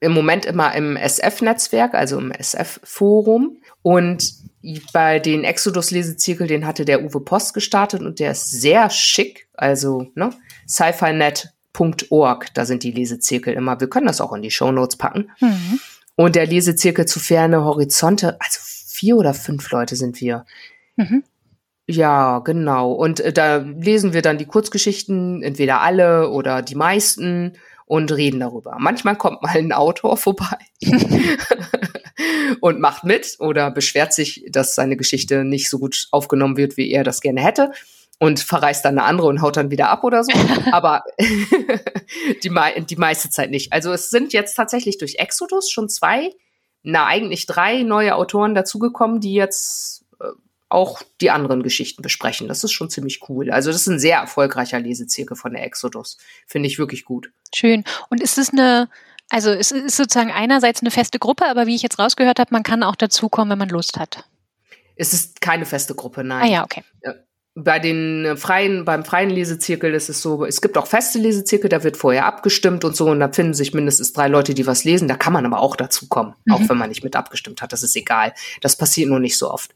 im Moment immer im SF-Netzwerk, also im SF-Forum. Und bei den Exodus-Lesezirkel, den hatte der Uwe Post gestartet und der ist sehr schick. Also, ne? sci-fi-net.org, da sind die Lesezirkel immer. Wir können das auch in die Show Notes packen. Mhm. Und der Lesezirkel zu ferne Horizonte, also vier oder fünf Leute sind wir. Mhm. Ja, genau. Und äh, da lesen wir dann die Kurzgeschichten, entweder alle oder die meisten und reden darüber. Manchmal kommt mal ein Autor vorbei und macht mit oder beschwert sich, dass seine Geschichte nicht so gut aufgenommen wird, wie er das gerne hätte und verreist dann eine andere und haut dann wieder ab oder so. Aber die, die meiste Zeit nicht. Also es sind jetzt tatsächlich durch Exodus schon zwei, na eigentlich drei neue Autoren dazugekommen, die jetzt äh, auch die anderen Geschichten besprechen. Das ist schon ziemlich cool. Also das ist ein sehr erfolgreicher Lesezirkel von der Exodus. Finde ich wirklich gut. Schön. Und ist es eine, also es ist sozusagen einerseits eine feste Gruppe, aber wie ich jetzt rausgehört habe, man kann auch dazukommen, wenn man Lust hat. Es ist keine feste Gruppe, nein. Ah ja, okay bei den freien, beim freien Lesezirkel ist es so, es gibt auch feste Lesezirkel, da wird vorher abgestimmt und so, und da finden sich mindestens drei Leute, die was lesen. Da kann man aber auch dazu kommen, mhm. auch wenn man nicht mit abgestimmt hat. Das ist egal. Das passiert nur nicht so oft.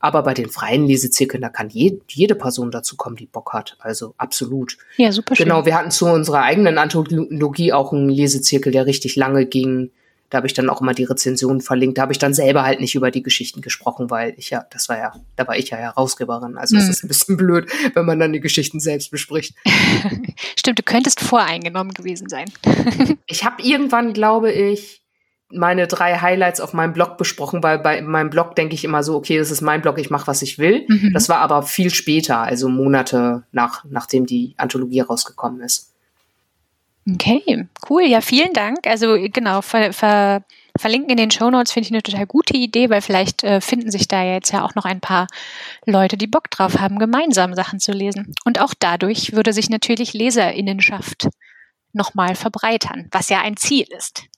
Aber bei den freien Lesezirkeln, da kann je, jede Person dazu kommen, die Bock hat. Also absolut. Ja, super schön. Genau, wir hatten zu unserer eigenen Anthologie auch einen Lesezirkel, der richtig lange ging da habe ich dann auch immer die Rezensionen verlinkt. Da habe ich dann selber halt nicht über die Geschichten gesprochen, weil ich ja, das war ja, da war ich ja Herausgeberin. Also es mhm. ist ein bisschen blöd, wenn man dann die Geschichten selbst bespricht. Stimmt, du könntest voreingenommen gewesen sein. ich habe irgendwann, glaube ich, meine drei Highlights auf meinem Blog besprochen, weil bei meinem Blog denke ich immer so, okay, das ist mein Blog, ich mache, was ich will. Mhm. Das war aber viel später, also Monate nach, nachdem die Anthologie rausgekommen ist. Okay, cool. Ja, vielen Dank. Also genau, ver, ver, verlinken in den Show Notes finde ich eine total gute Idee, weil vielleicht äh, finden sich da jetzt ja auch noch ein paar Leute, die Bock drauf haben, gemeinsam Sachen zu lesen. Und auch dadurch würde sich natürlich Leserinnenschaft nochmal verbreitern, was ja ein Ziel ist.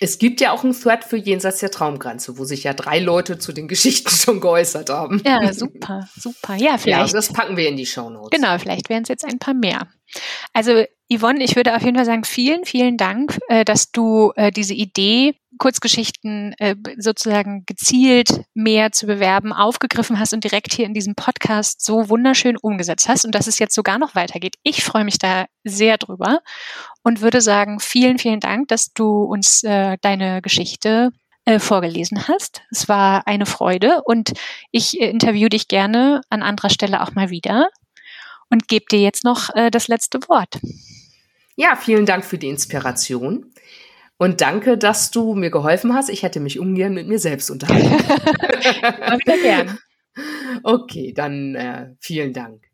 Es gibt ja auch einen Thread für Jenseits der Traumgrenze, wo sich ja drei Leute zu den Geschichten schon geäußert haben. Ja, super, super. Ja, vielleicht. Ja, das packen wir in die Show Notes. Genau, vielleicht wären es jetzt ein paar mehr. Also Yvonne, ich würde auf jeden Fall sagen, vielen, vielen Dank, äh, dass du äh, diese Idee, Kurzgeschichten äh, sozusagen gezielt mehr zu bewerben, aufgegriffen hast und direkt hier in diesem Podcast so wunderschön umgesetzt hast und dass es jetzt sogar noch weitergeht. Ich freue mich da sehr drüber und würde sagen, vielen, vielen Dank, dass du uns deine Geschichte vorgelesen hast. Es war eine Freude und ich interview dich gerne an anderer Stelle auch mal wieder und gebe dir jetzt noch äh, das letzte Wort. Ja, vielen Dank für die Inspiration. Und danke, dass du mir geholfen hast. Ich hätte mich ungern mit mir selbst unterhalten. Gern. Okay, dann äh, vielen Dank.